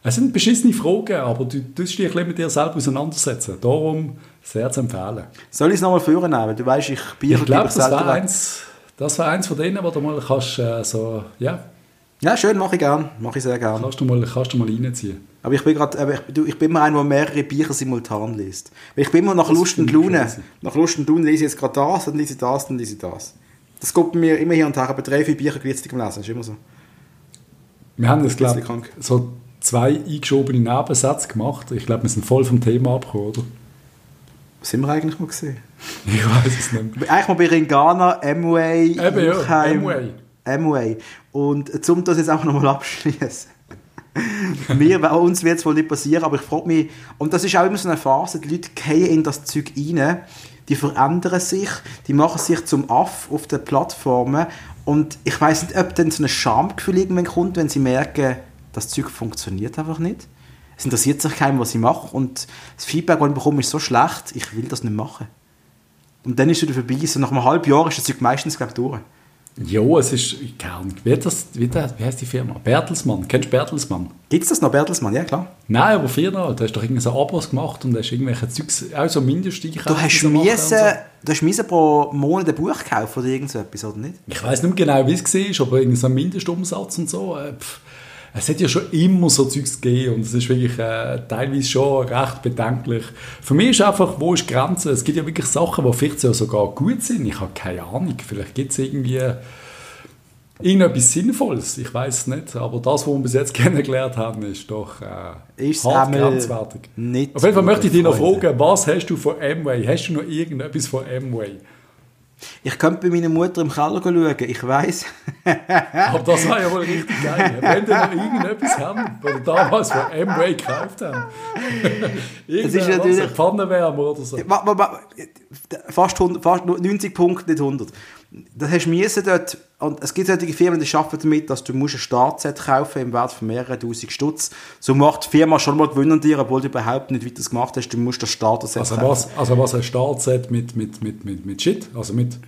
Es sind beschissene Fragen, aber du tust dich ein bisschen mit dir selber auseinandersetzen. Darum sehr zu empfehlen. Soll ich es nochmal führen nehmen? Weil Du weißt, ich Bier Ich glaube, das weg. eins, das war eins von denen, wo du mal kannst, äh, so, ja, Ja, schön, mache ich gern. Mache ich sehr gern. kannst du mal, kannst du mal reinziehen. Aber ich bin gerade, ich, du, ich bin immer einer, der mehrere Bücher simultan liest. Weil ich bin immer nach Das Lust und Laune. crazy. Nach Lust und Laune lese ich jetzt gerade das, dann lese ich das, dann lese ich das. Das bei mir immer hier und her, aber drei, vier Bücher gleichzeitig am Lesen, ist immer so. Wir haben jetzt, glaube krank. so zwei eingeschobene Nebensätze gemacht. Ich glaube, wir sind voll vom Thema abgekommen, oder? Was sind wir eigentlich mal gesehen? Ich weiß es nicht mehr. Eigentlich mal bei Ringana, Amway, Eben, ja, Amway. Amway. Und zum das jetzt auch nochmal abschließen. Mir, bei uns wird es wohl nicht passieren, aber ich frage mich, und das ist auch immer so eine Phase, die Leute gehen in das Zeug rein, die verändern sich, die machen sich zum Aff auf den Plattformen und ich weiß nicht, ob dann so ein Schamgefühl irgendwann kommt, wenn sie merken, das Zeug funktioniert einfach nicht. Es interessiert sich keinem, was ich mache und das Feedback, das ich bekomme, ist so schlecht, ich will das nicht machen. Und dann ist es wieder vorbei. So nach einem halben Jahr ist das Zeug meistens glaub, ich, durch. Ja, es ist, keine wie, das, wie, der, wie heißt die Firma? Bertelsmann. Kennst du Bertelsmann? Gibt es das noch, Bertelsmann? Ja, klar. Nein, aber früher noch. Du hast doch irgendwie so Abos gemacht und hast irgendwelche Zeugs, auch so Mindesteinkäufe Du hast, müssen, so. du hast müssen pro Monat ein Buch kaufen oder irgend so etwas, oder nicht? Ich weiß nicht mehr genau, wie es war, aber irgendwie so ein Mindestumsatz und so. Äh, pff, es hat ja schon immer so Zeugs gegeben und es ist wirklich äh, teilweise schon recht bedenklich. Für mich ist einfach, wo ist die Grenze? Es gibt ja wirklich Sachen, die vielleicht sogar gut sind. Ich habe keine Ahnung. Vielleicht gibt es irgendwie irgendetwas Sinnvolles. Ich weiß es nicht. Aber das, was wir bis jetzt kennengelernt haben, ist doch äh, Ist hart grenzwertig. nicht Auf jeden Fall möchte ich dich noch fragen, was hast du von Amway? Hast du noch irgendetwas von Amway? Ich könnte bei meiner Mutter im Keller schauen, ich weiß. Aber das war ja wohl richtig geil. Wenn ihr noch irgendetwas haben, ihr damals von Amway gekauft haben. ist Irgendein natürlich- Pfannenwärmer oder so. Fast, 100, fast 90 Punkte, nicht 100. Das hast du dort, und es gibt solche Firmen, die arbeiten damit, dass du musst ein Startset kaufen im Wert von mehreren tausend Stutz. So macht die Firma schon mal Gewinn an dir, obwohl du überhaupt nicht weiter gemacht hast, du musst das Starterset Also kaufen. was, also was ein Startset mit, mit, mit, mit, mit Shit? Also mit...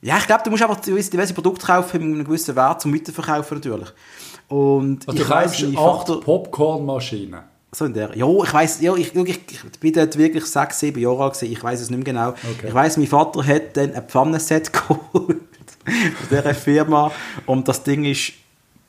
Ja, ich glaube, du musst einfach gewisse diverse Produkte kaufen mit einem gewissen Wert zum Weiterverkaufen natürlich. Und Also ich du kaufst acht. Popcornmaschinen. So in der. Ja, ich weiß, ja, ich, ich, ich bin dort wirklich sechs, sieben Jahre alt gewesen, ich weiß es nicht mehr genau. Okay. Ich weiß, mein Vater hat dann ein Pfannenset geholt von dieser Firma und das Ding ist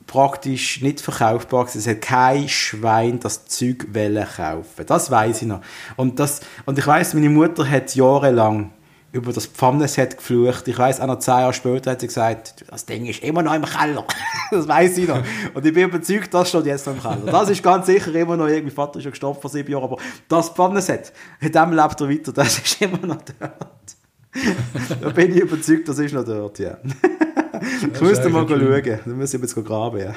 praktisch nicht verkaufbar gewesen. Es hat kein Schwein das Zeug wollen kaufen. Das weiß ich noch. Und das, und ich weiß, meine Mutter hat jahrelang über das Pfannenset geflucht. Ich weiß, auch noch zehn Jahre später hat sie gesagt, das Ding ist immer noch im Keller. das weiß ich noch. Und ich bin überzeugt, das steht jetzt noch im Keller. Das ist ganz sicher immer noch, irgendwie Vater ist ja gestorben vor sieben Jahren, aber das Pfannenset, in dem lebt er weiter, das ist immer noch dort. da bin ich überzeugt, das ist noch dort, ja. ich müsste mal schauen. Dann muss ich jetzt graben, ja.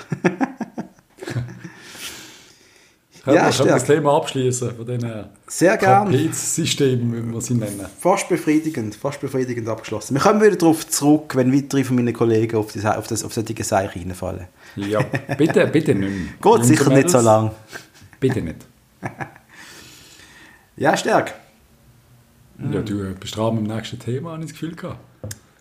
Können ja, wir das Thema abschließen von diesen Sehr gerne. Systemen, wie wir sie nennen. Fast befriedigend, fast befriedigend abgeschlossen. Wir kommen wieder darauf zurück, wenn weitere von meinen Kollegen auf, das, auf, das, auf solche Seich reinfallen. Ja, bitte, bitte nicht mehr. Geht sicher nicht so lang. Bitte nicht. ja, stark. Ja, du bist dran mit dem nächsten Thema, habe ich das Gefühl gehabt.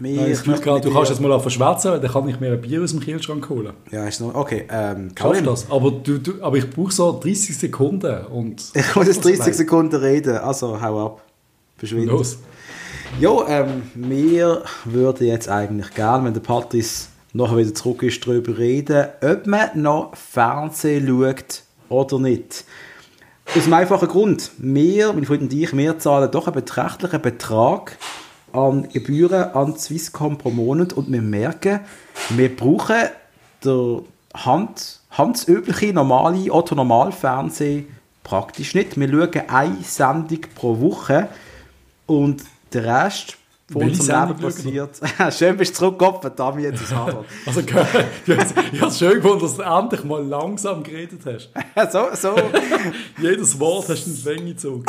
Mir, ich Gefühl gehabt, du kannst jetzt mal verschwätzen, dann kann ich mir ein Bier aus dem Kühlschrank holen. Ja, ist noch, okay. Ähm, Schaffst das? Aber, du, du, aber ich brauche so 30 Sekunden. Und ich muss jetzt 30 Sekunden reden, also hau ab. Verschwinde. Los. Ja, ähm, wir würden jetzt eigentlich gerne, wenn der Patrice nachher wieder zurück ist, darüber reden, ob man noch Fernsehen schaut oder nicht. Aus einem einfachen Grund. Wir, meine Freunde und ich, wir zahlen doch einen beträchtlichen Betrag an Gebühren an Swisscom pro Monat und wir merken, wir brauchen der Hand, handübliche normale Otto-Normal-Fernsehen praktisch nicht. Wir schauen eine Sendung pro Woche und der Rest von unserem Leben passiert. schön bist du zurückgekommen, Dami, jetzt ist Harvard. also, ich habe es schön gefunden, dass du endlich mal langsam geredet hast. so, so. Jedes Wort hast du in die Länge gezogen.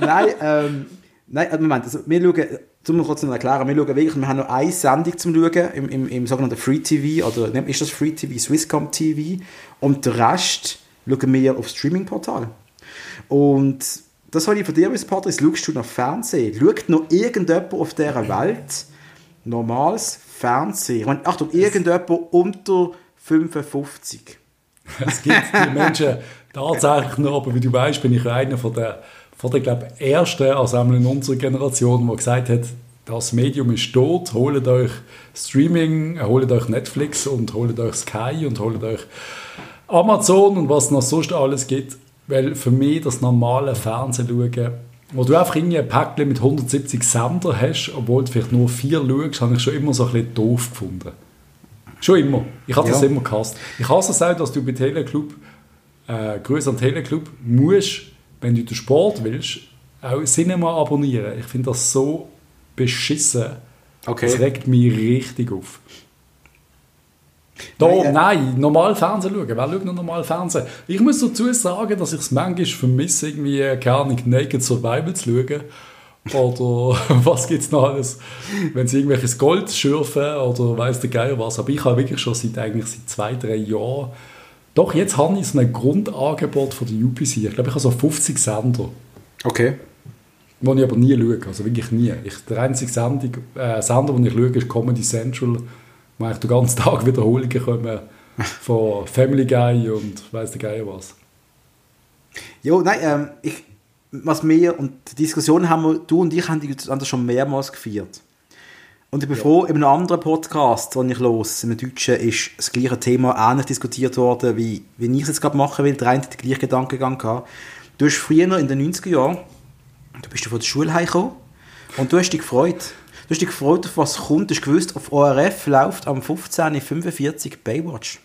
Nein, ähm, Nein, äh, Moment, also wir schauen, zum mal kurz noch erklären, wir schauen wirklich, wir haben noch eine Sendung zum Schauen im, im, im sogenannten Free TV, oder ist das Free TV, Swisscom TV, und den Rest schauen wir auf Streaming-Portal. Und das habe ich von dir wissen, Patrick, schaust du noch Fernsehen? Schaut noch irgendjemand auf dieser Welt normales Fernsehen? Ich meine, Achtung, irgendjemand unter 55? Es gibt die Menschen tatsächlich noch, aber wie du weißt, bin ich einer von der von der glaub, ersten, also in unserer Generation, der gesagt hat, das Medium ist tot, holt euch Streaming, holt euch Netflix und holt euch Sky und holt euch Amazon und was noch sonst alles gibt. Weil für mich das normale Fernsehen schauen, wo du einfach ein Päckchen mit 170 Sender hast, obwohl du vielleicht nur vier schaust, habe ich schon immer so ein bisschen doof gefunden. Schon immer. Ich habe das immer gehasst. Ich hasse es auch, dass du bei Teleclub, äh, größer Teleclub, musst wenn du den Sport willst, auch Cinema abonnieren. Ich finde das so beschissen. Okay. Das regt mich richtig auf. Da, nein, äh, nein, normal Fernsehen schauen. Wer schaut noch normal Fernsehen? Ich muss dazu sagen, dass ich es manchmal vermisse, irgendwie, keine Ahnung, Naked Survival zu schauen. Oder was gibt es noch alles? Wenn sie irgendwelches Gold schürfen oder weiß der Geier was. Aber ich habe wirklich schon seit, eigentlich seit zwei, drei Jahren doch, jetzt habe ich so ein Grundangebot von der UPC. Ich glaube, ich habe so 50 Sender. Okay. Die ich aber nie schaue, also wirklich nie. Ich, der einzige Sendung, äh, Sender, den ich schaue, ist Comedy Central, wo ich den ganzen Tag Wiederholungen kommen von Family Guy und weiss der Geier was. Jo, nein, ähm, ich, was wir, und die Diskussion haben wir, du und ich haben das schon mehrmals geführt. Und ich bin ja. froh, in einem anderen Podcast, den ich los, in einem Deutschen, ist das gleiche Thema ähnlich diskutiert worden, wie, wie ich es jetzt gerade machen will. Der eine hat den gleichen Gedankengang gehabt. Du hast früher in den 90er Jahren, du bist von der Schule heimgekommen und du hast dich gefreut. Du hast dich gefreut, auf was kommt. Du hast gewusst, auf ORF läuft am 15.45 Baywatch.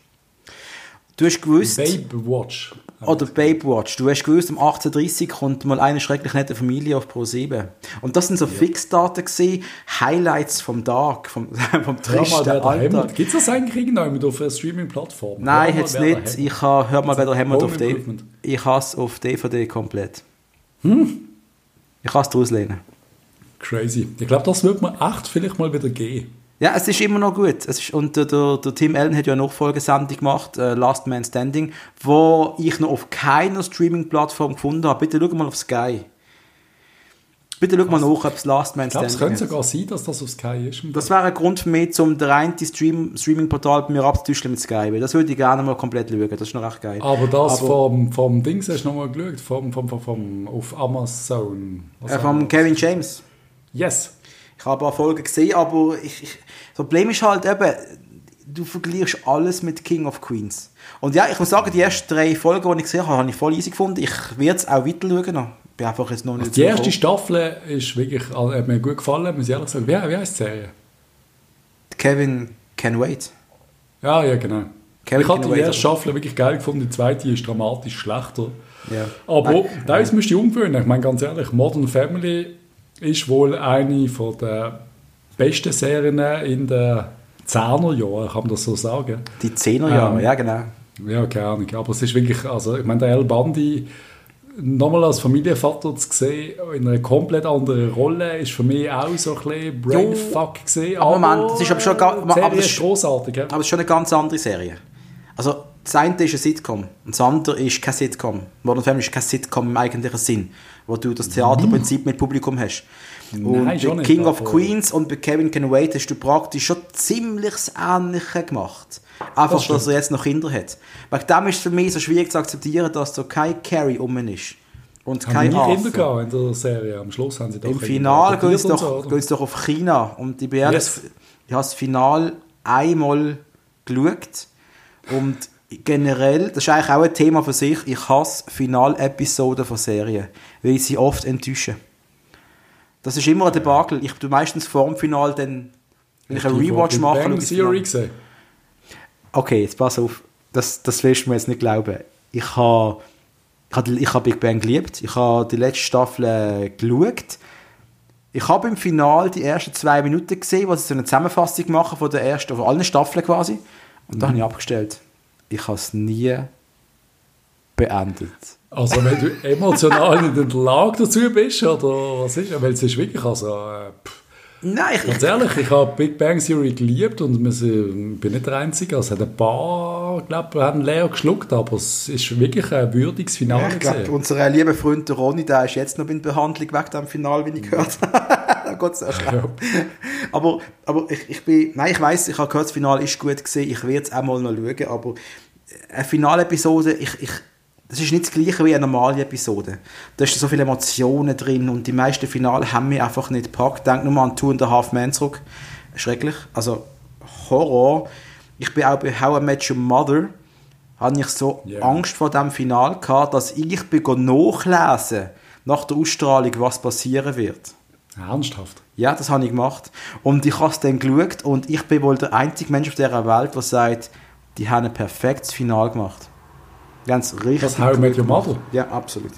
Du hast gewusst... Baywatch. Oder Babewatch. Du hast gewusst, um 18.30 kommt mal eine schrecklich nette Familie auf Pro 7. Und das sind so ja. Fixdaten gesehen, Highlights vom Tag, vom, vom tristen Alltag. Gibt es das eigentlich irgendwann auf einer Streaming-Plattform? Nein, jetzt nicht. Ich habe, hör mal, wer der Hammond auf DVD. Ich hasse auf DVD komplett. Hm? Ich kann es daraus lehnen. Crazy. Ich glaube, das wird mir echt vielleicht mal wieder gehen. Ja, es ist immer noch gut. Es ist, und der, der, der Tim Allen hat ja eine Nachfolgesendung gemacht, äh, Last Man Standing, wo ich noch auf keiner Streaming-Plattform gefunden habe. Bitte schau mal auf Sky. Bitte schau mal nach, ob es Last Man Standing ist. Es könnte sogar sein, dass das auf Sky ist. Das wäre ein Grund für mich, um den reinen Stream, Streaming-Portal bei mir abzutüscheln mit Sky. Weil das würde ich gerne mal komplett schauen. Das ist noch recht geil. Aber das Aber, vom, vom Dings hast du noch mal geschaut? Vom, vom, vom, vom, auf Amazon? Äh, vom Kevin James. Yes. Ich habe ein paar Folgen gesehen, aber ich, ich, das Problem ist halt eben, du vergleichst alles mit King of Queens. Und ja, ich muss sagen, die ersten drei Folgen, die ich gesehen habe, habe ich voll easy gefunden. Ich werde es auch weiter schauen. Bin einfach jetzt noch nicht also Die erste Staffel ist wirklich, hat mir gut gefallen, muss ich ehrlich sagen. Wie, wie heißt die Serie? Kevin Can Wait. Ja, ja, genau. Kevin ich habe die erste Staffel wirklich geil gefunden, die zweite ist dramatisch schlechter. Ja. Aber das müsste ich umgewöhnen. Ich meine, ganz ehrlich, Modern Family ist wohl eine von der besten Serien in den 10er Jahren, kann man das so sagen. Die 10er Jahre, ähm, ja genau. Ja, keine Ahnung. Aber es ist wirklich, also ich meine, der El Bandi nochmal als Familienvater zu sehen, in einer komplett anderen Rolle, ist für mich auch so ein bisschen Brainfuck gesehen. Aber, Moment, das ist aber schon, aber, aber ist großartig. Aber es ist schon eine ganz andere Serie. Also das eine ist ein Sitcom und das andere ist kein Sitcom. Modern Family ist kein Sitcom im eigentlichen Sinn, wo du das Theaterprinzip mit Publikum hast. Und Nein, bei King of Queens und bei Kevin Can Wait hast du praktisch schon ziemlich das Ähnliche gemacht. Einfach, das dass er jetzt noch Kinder hat. Wegen dem ist es für mich so schwierig zu akzeptieren, dass da kein Carrie um ist. Und kein haben Kinder gehabt in der Serie? Am Schluss haben sie doch Im Finale gehen sie doch, so, doch auf China. Und ich, yes. ich habe das Finale einmal geschaut. Und generell, das ist eigentlich auch ein Thema für sich, ich hasse Finalepisoden von Serien, weil sie oft enttäuschen. Das ist immer ein Debakel. Ich tue meistens vor dem Final dann, wenn ich einen Rewatch mache... Bang Theory gesehen? Okay, jetzt pass auf. Das, das wirst du mir jetzt nicht glauben. Ich habe ich habe, ich habe Big Bang geliebt. Ich habe die letzte Staffel äh, geschaut. Ich habe im Final die ersten zwei Minuten gesehen, wo sie so eine Zusammenfassung machen von der ersten, von allen Staffeln quasi. Und mhm. da habe ich abgestellt ich habe es nie beendet. Also wenn du emotional in der Lage dazu bist, oder was ist? Weil es ist wirklich, also... Äh, Nein, ich, Ganz ehrlich, ich habe Big Bang Theory geliebt und wir sind, ich bin nicht der Einzige. Es hat ein paar, glaube haben leer geschluckt, aber es ist wirklich ein würdiges Finale. Ja, ich glaube, unser lieber Freund Ronny, der ist jetzt noch in Behandlung weg dem Finale, wie ich gehört habe. Gott sei Dank. Ja. Aber, aber ich, ich bin, nein, ich weiß, ich habe gehört, das Finale ist gut gesehen. Ich werde es auch mal noch schauen, aber eine Finalepisode, ich, ich das ist nicht das gleiche wie eine normale Episode. Da ist so viele Emotionen drin und die meisten Finale haben mich einfach nicht gepackt. Denk nur mal an Two and a Half Men zurück. Schrecklich. Also Horror. Ich bin auch bei How I Met Your Mother hatte ich so yeah. Angst vor dem Final gehabt, dass ich bin nachlesen nach der Ausstrahlung, was passieren wird. Ernsthaft? Ja, das habe ich gemacht. Und ich habe es dann geschaut und ich bin wohl der einzige Mensch auf dieser Welt, der sagt, die haben ein perfektes Final gemacht. Ganz richtig. Das How I Met Your Mother? Ja, absolut.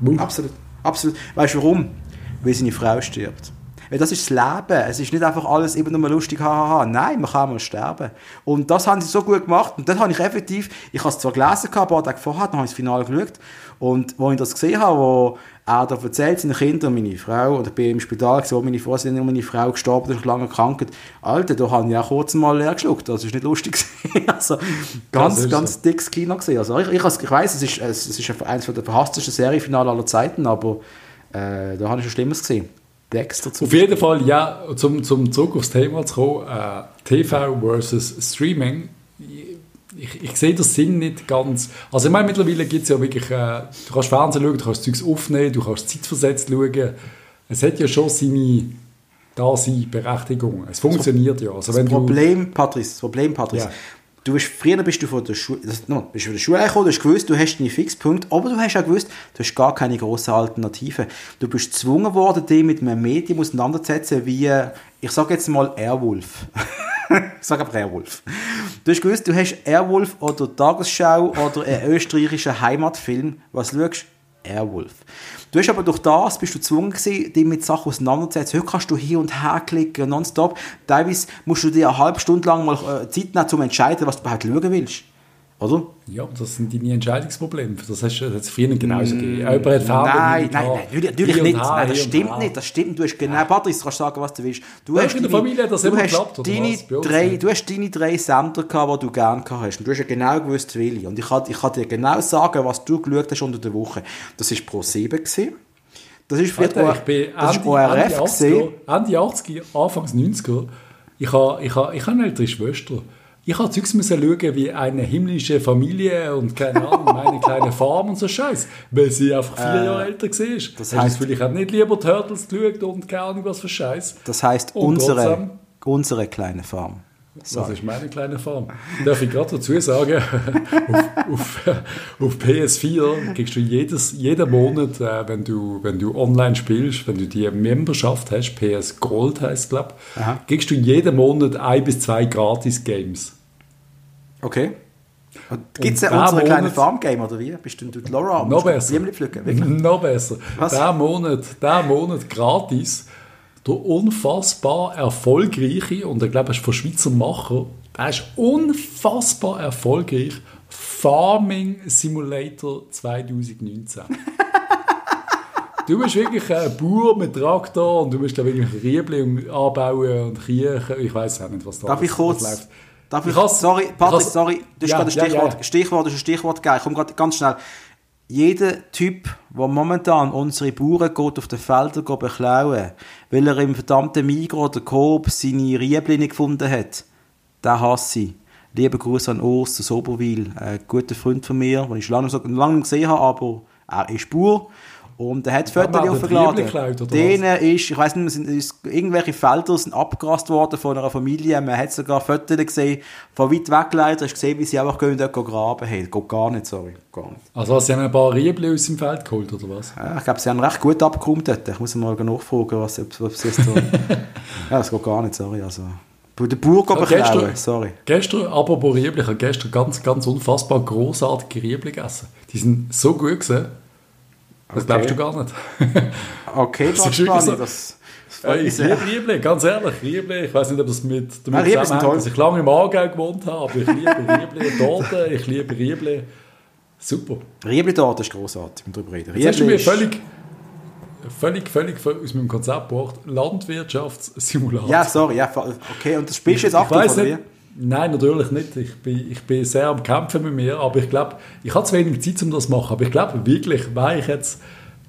Boom. Absolut. Absolut. Weißt du warum? Weil seine Frau stirbt. Weil das ist das Leben. Es ist nicht einfach alles immer nur lustig, hahaha. Nein, man kann mal sterben. Und das haben sie so gut gemacht. Und dann habe ich effektiv, ich habe es zwar gelesen, ein paar Tage vorher, dann habe ich das Finale geschaut. Und wo ich das gesehen habe, wo er da erzählt, seine Kinder und meine Frau, oder ich bin im Spital, wo meine Frau, und meine Frau gestorben ist, lange krank. Alter, da habe ich auch kurz mal leer geschluckt. Das ist nicht lustig. also, ganz, ganz so. dickes Kino gesehen. Also, ich, ich, ich weiss, es ist, es ist eines der verhasstesten Serienfinale aller Zeiten, aber äh, da habe ich schon Schlimmes gesehen. Dexter zum Auf jeden Fall, ja, zum, zum zurück aufs Thema zu kommen, äh, TV versus Streaming ich, ich sehe den Sinn nicht ganz. Also ich meine, mittlerweile gibt es ja wirklich, äh, du kannst Fernsehen schauen, du kannst Zeugs aufnehmen, du kannst zeitversetzt schauen. Es hat ja schon seine Daseinberechtigung. Es funktioniert ja. Also das Problem, du, Patrice, das Problem, Patrice, ja. Du bist, früher bist du von der Schule, no, bist von der Schule gekommen, du hast gewusst, du hast deine Fixpunkte, aber du hast auch gewusst, du hast gar keine grossen Alternativen. Du bist gezwungen worden, dich mit einem Medium auseinanderzusetzen, wie, ich sage jetzt mal Airwolf. ich sage aber Airwolf. Du hast gewusst, du hast Airwolf oder Tagesschau oder einen österreichischen Heimatfilm. Was schaust Airwolf. Du hast aber durch das bist du gezwungen gewesen, dich mit Sachen auseinanderzusetzen. Heute kannst du hier und her klicken, nonstop. Teilweise musst du dir eine halbe Stunde lang mal äh, Zeit nehmen, um zu entscheiden, was du überhaupt schauen willst. Oder? Ja, das sind deine Entscheidungsprobleme. Das hast du früher genauso gegeben. Mm, nein, nein, nein, natürlich nicht. Nein, das stimmt nicht. Das stimmt. Du hast genau, Patrice, du kannst sagen, was du willst. Du hast in der Familie das immer geklappt, oder deine drei, Du hast deine drei Sender gehabt, die du gerne gehabt hast. Und du hast ja genau gewusst, welche. Und ich kann, ich kann dir genau sagen, was du geschaut hast unter der Woche. Das war Pro 7 gewesen. Das ist vielleicht Alter, ich bin das Ende, ORF Ende 80er, Ende 80er, Anfangs 90er. Ich habe ich ha, ich ha eine ältere Schwester. Ich habe Zeugs müssen schauen wie eine himmlische Familie und keine Ahnung, meine kleine Farm und so Scheiß, weil sie einfach vier äh, Jahre älter war. Das heißt, ich habe nicht lieber Turtles geschaut und keine Ahnung was für Scheiß. Das heißt unsere, unsere kleine Farm. Sorry. Das ist meine kleine Farm. Darf ich gerade dazu sagen, auf, auf, auf, PS4 kriegst du jedes, jeden Monat, äh, wenn, du, wenn du online spielst, wenn du die Memberschaft hast, PS Gold heißt es, glaube ich, kriegst du jeden Monat ein bis zwei Gratis-Games. Okay. Gibt es ja unsere kleine Farm-Game, oder wie? Bist du die Laura Noch besser. Noch besser. Der Monat, der Monat gratis der unfassbar erfolgreiche, und ich glaube, er ist von Schweizer Macher, er ist unfassbar erfolgreich, Farming Simulator 2019. Du bist wirklich ein Bauer mit Traktor und du musst da wirklich Riebli anbauen und Kirchen. Ich weiß auch nicht, was da Darf ich kurz... Läuft. Darf ich, sorry, Patrick, sorry, du hast ja, gerade ein Stichwort, ja, ja. Stichwort, ist ein Stichwort gegeben. Ich komme gerade ganz schnell. Jeder Typ, der momentan unsere Bauern geht auf den Feldern beklauen, weil er im verdammten Migros oder Coop seine Riebli gefunden hat, der hasse ich. Liebe Gruß an Urs aus Oberwil, ein guter Freund von mir, den ich schon lange, lange gesehen habe, aber er ist Bauer und er hat Fotos aufgeladen. Denen ist, ich weiß nicht, sind, ist, irgendwelche Felder sind abgerast worden von einer Familie. Man hat sogar Fotos gesehen, von weit weg leider, hast gesehen, wie sie einfach gehen, dort graben haben. Geht gar nicht, sorry. Gar nicht. Also sie haben ein paar Riebli aus dem Feld geholt, oder was? Ja, ich glaube, sie haben recht gut abgeräumt dort. Ich muss mal nachfragen, was, ob, sie es da... ja, das geht gar nicht, sorry. Also. Der Bauer geht ja, gestern, sorry. Gestern, apropos Riebli, ich habe gestern ganz, ganz unfassbar großartige Riebli gegessen. Die sind so gut gewesen. Das okay. glaubst du gar nicht. okay, das ist wirklich so. das, das ich liebe Riebli, ganz ehrlich, Riebli. Ich weiß nicht, ob das mit damit ja, zusammenhängt, dass ich lange im Aargau gewohnt habe, aber ich liebe Riebli, Torte, ich liebe Riebli. Super. Riebli-Torte ist großartig, wenn darüber reden. Jetzt hast du mir völlig, völlig, völlig aus meinem Konzept gebracht. Landwirtschaftssimulator. Ja, sorry, ja, okay, und das spielst du jetzt aktiv, oder wie? Nein, natürlich nicht. Ich bin, ich bin sehr am Kämpfen mit mir, aber ich glaube, ich habe zu wenig Zeit, um das zu machen. Aber ich glaube wirklich, weil ich jetzt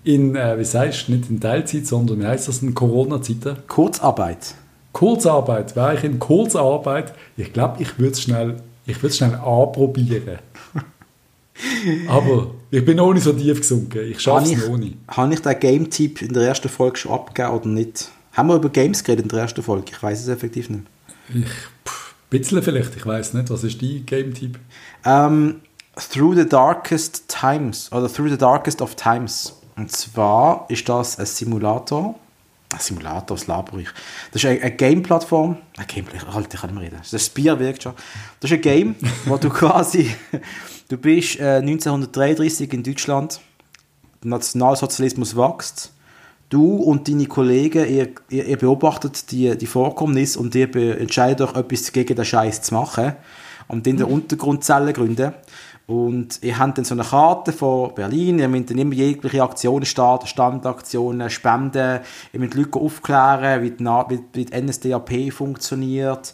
in, äh, wie sagst du, nicht in Teilzeit, sondern wie heißt das in Corona-Zeiten? Kurzarbeit. Kurzarbeit, weil ich in Kurzarbeit, ich glaube, ich würde es schnell, schnell anprobieren. aber ich bin noch nicht so tief gesunken. Ich schaffe es noch nicht. Habe ich den Game-Tipp in der ersten Folge schon abgegeben oder nicht? Haben wir über Games geredet in der ersten Folge? Ich weiß es effektiv nicht. Ich, pff, bisschen vielleicht, ich weiß nicht. Was ist dein Game-Typ? Um, ähm, Through the Darkest Times oder Through the Darkest of Times. Und zwar ist das ein Simulator. Ein Simulator, das laber ich. Das ist eine, eine Game-Plattform. Ein Game, halt, ich kann nicht mehr reden. Das Bier wirkt schon. Das ist ein Game, wo du quasi, du bist äh, 1933 in Deutschland, der Nationalsozialismus wächst du und deine Kollegen, ihr, ihr, ihr beobachtet die, die Vorkommnisse und ihr entscheidet euch, etwas gegen den Scheiß zu machen und in der mhm. Untergrundzelle gründen. Und ihr habt dann so eine Karte von Berlin, ihr müsst dann immer jegliche Aktionen starten, Standaktionen, Spenden, ihr müsst Leute aufklären, wie die, wie die NSDAP funktioniert.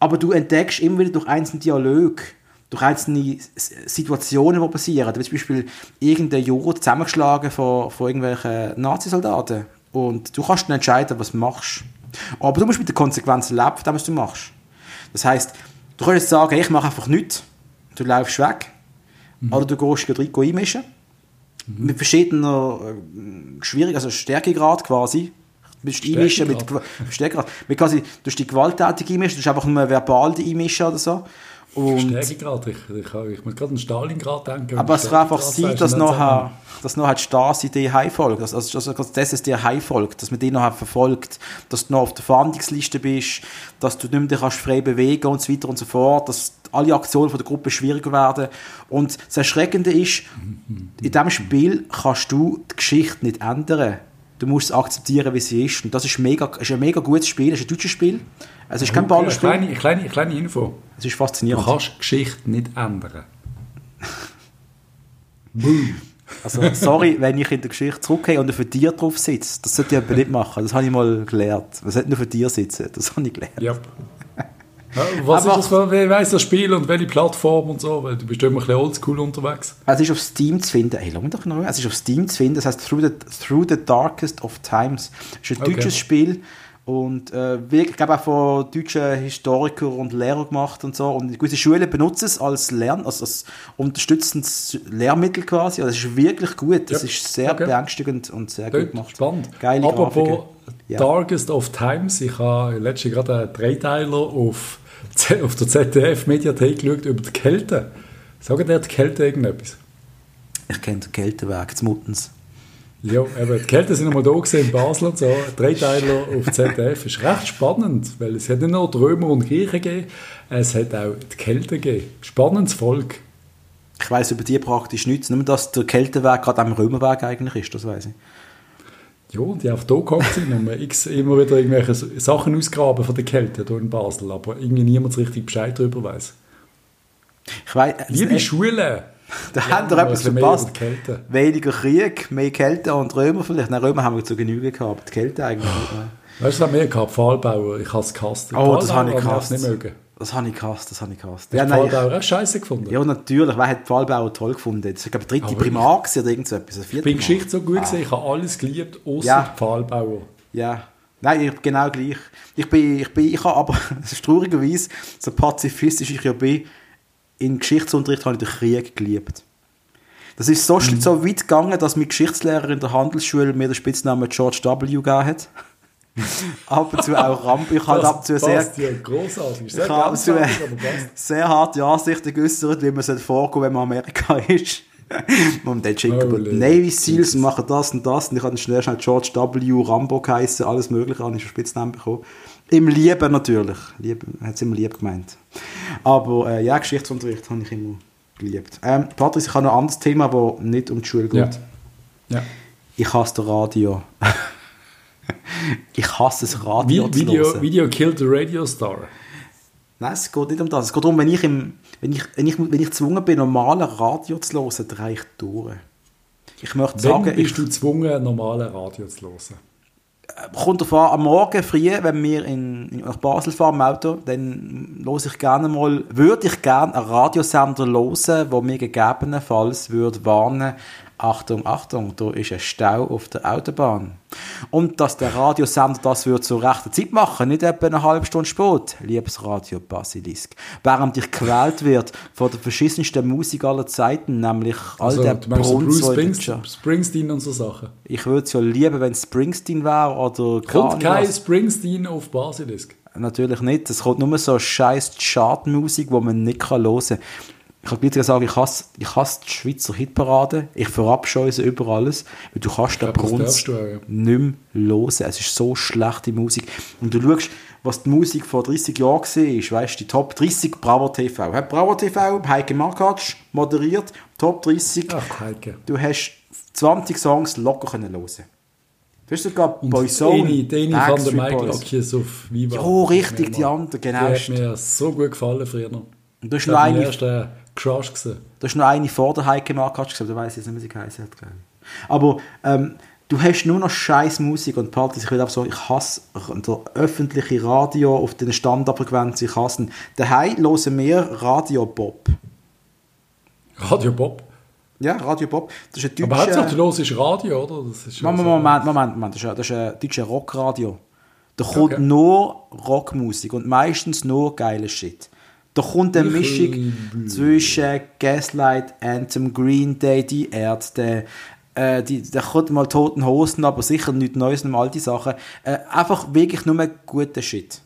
Aber du entdeckst immer wieder durch einzelne Dialoge, durch einzelne Situationen, die passieren. Zum Beispiel irgendein Juror zusammengeschlagen von, von irgendwelchen Nazisoldaten. Und du kannst dann entscheiden, was du machst. Aber du musst mit den Konsequenzen leben, was du machst. Das heisst, du könntest sagen, ich mache einfach nichts. Du läufst weg. Mhm. Oder du gehst rein einmischen. Mhm. Mit verschiedener äh, schwierig, also Stärkegrad quasi. Du bist einmischen mit Stärkegrad. Mit quasi, du hast die gewalttätig einmischen, du hast einfach nur verbal die einmischen oder so. Und ich, gerade. Ich, ich, ich muss gerade an Stalingrad denken. Aber es kann einfach sein, dass nachher, dass nachher die Stasi dir heimfolgt, also, also dass das dir heimfolgt, dass man dich nachher verfolgt, dass du noch auf der Fahndungsliste bist, dass du nicht mehr kannst frei bewegen und so weiter und so fort, dass alle Aktionen von der Gruppe schwieriger werden. Und das Erschreckende ist, in diesem Spiel kannst du die Geschichte nicht ändern. Du musst es akzeptieren, wie sie ist. Und das ist, mega, ist ein mega gutes Spiel, es ist ein deutsches Spiel. Es ist kein Ballerspiel. Eine kleine, kleine, kleine Info. Es ist faszinierend. Du kannst Geschichte nicht ändern. also, sorry, wenn ich in der Geschichte zurückgehe und für dir drauf sitze. Das sollte ich aber nicht machen. Das habe ich mal gelernt. Man sollte nur für dir sitzen. Das habe ich gelernt. Ja. was aber, ist das, wer weiß das Spiel und welche Plattform und so? Weil du bist immer ein bisschen oldschool unterwegs. Es ist auf Steam zu finden. Hey, doch noch. Es ist auf Steam zu finden. Das heißt Through the, Through the Darkest of Times. Es ist ein okay. deutsches Spiel und äh, ich glaube auch von deutschen Historikern und Lehrern gemacht und so. Und gewisse Schulen benutzen es als Lern, also als unterstützendes Lehrmittel quasi. Also es ist wirklich gut. Es ja. ist sehr okay. beängstigend und sehr Dort, gut gemacht. Spannend. Geile Apropos ja. Darkest of Times. Ich habe letztens gerade einen Dreiteiler auf, auf der ZDF-Mediathek geschaut über die Kälte. Sagen dir die Kälte irgendetwas? Ich kenne den Kältewerk des Muttens. Ja, eben, die Kälte sind nochmal da gesehen in Basel und so. Dreiteiler auf ZDF ist recht spannend, weil es hat nicht nur die Römer und Griechen gegeben, es hat auch die Kälte gegeben. Spannendes Volk. Ich weiß über die praktisch nichts, nur dass der Kälteweg gerade am Römerweg eigentlich ist, das weiß ich. Ja, die auf da gehockt sind und man x immer wieder irgendwelche Sachen ausgraben von der Kälte hier in Basel, aber irgendwie niemand so richtig Bescheid darüber weiß. Ich weiss, Liebe Schulen! Da ja, haben wir etwas verpasst. Weniger Krieg, mehr Kälte und Römer vielleicht. Nein, Römer haben wir zu Genüge gehabt. Die Kälte eigentlich nicht mehr. Weißt du, was mehr gehabt? Pfahlbauer. Ich habe es gehasst. Oh, das habe ich gehasst. Nicht mögen. Das habe ich gehasst, das habe ich gehasst. Hast ja, du Pfahlbauer auch scheiße gefunden? Ja, natürlich. Wer hat Pfahlbauer toll gefunden? Das ist, glaube ich, dritte Aber Primar oder irgend so etwas. Ich bin Geschichte so gut ah. gesehen, ich habe alles geliebt, außer ja. Pfahlbauer. Ja. Nein, ich genau gleich. Ich bin, ich bin, ich habe aber, es ist traurigerweise, so pazifistisch ich ja bin, im Geschichtsunterricht habe ich den Krieg geliebt. Das ist so, mhm. so weit gegangen, dass mein Geschichtslehrer in der Handelsschule mir den Spitznamen George W. gegeben hat. ab und zu auch Ramp. Ich habe ab und zu sehr, großartig. Sehr, sehr, sehr harte Ansichten geäußert, wie man es vorgehen wenn man Amerika ist. und dann schicken wir die Navy Seals und machen das und das. Und ich habe schnell schnell George W. Rambo geheißen, alles Mögliche, habe ich einen Spitznamen bekommen. Im Lieben natürlich. Hat es immer lieb gemeint. Aber äh, ja, Geschichtsunterricht habe ich immer geliebt. Ähm, Patrick, ich habe noch ein anderes Thema, das nicht um die Schule geht. Ja. ja. Ich hasse das Radio. ich hasse das Radio Vi Video, Video killed the Radio Star. Nein, es geht nicht um das. Es geht darum, wenn ich, im, wenn ich, wenn ich, wenn ich gezwungen bin, normalen Radio zu hören, drehe ich durch. Ich möchte sagen, wenn bist ich, du gezwungen, normalen Radio zu hören? kommt davon am Morgen früh, wenn wir in, in, nach Basel fahren im Auto, dann höre ich gerne mal, würde ich gerne einen Radiosender hören, der mir gegebenenfalls würde warnen Achtung, Achtung, da ist ein Stau auf der Autobahn. Und dass der Radiosender das wird zur rechten Zeit machen, nicht etwa eine halbe Stunde spät, liebes Radio Basilisk. Während ich gewählt wird von der verschissensten Musik aller Zeiten, nämlich all also, der Bruce Springsteen und so Sachen. Ich würde es ja lieben, wenn es Springsteen wäre oder Kommt kein Springsteen auf Basilisk? Natürlich nicht. Es kommt nur so scheiß Chartmusik, die man nicht hören kann. Ich kann gleich sagen, ich hasse, ich hasse die Schweizer Hitparade. Ich verabscheue sie über alles. Weil du kannst den Brunz ja. nicht mehr hören. Es ist so schlechte Musik. Und du schaust, was die Musik vor 30 Jahren war, weißt du, die Top 30 Bravo TV. Hat Bravo TV, Heike Markatsch moderiert, Top 30. Ach, Heike. Du hast 20 Songs locker können hören. Du hast sogar Boyzone. Eni, Eni von der Michael Lockjes auf Viva. Ja, richtig, die andere, genau. Die hat mir so gut gefallen früher. Und du hast noch eine... Crush gesehen. Da ist noch eine vor der Heike Markatsch gesehen, da ich jetzt nicht, wie sie geheißen hat. Aber ähm, du hast nur noch scheiß Musik und Partys. Ich will auch sagen, ich hasse der öffentliche Radio auf den Standardfrequenzen. Ich hasse Daheim hören wir Radio Bob. Radio Bob? Ja, Radio Bob. Das ist ein deutscher... Aber hauptsächlich du hörst Radio, oder? Das ist Moment, Moment, Moment, Moment. Das ist, ein, das ist ein deutscher Rockradio. Da kommt okay. nur Rockmusik und meistens nur geile Shit. Da kommt eine Mischung zwischen Gaslight, Anthem, Green Day, die Ärzte, äh, die, da kommt mal Toten Hosen, aber sicher nichts Neues, nur all die Sachen. Äh, einfach wirklich nur guter Shit.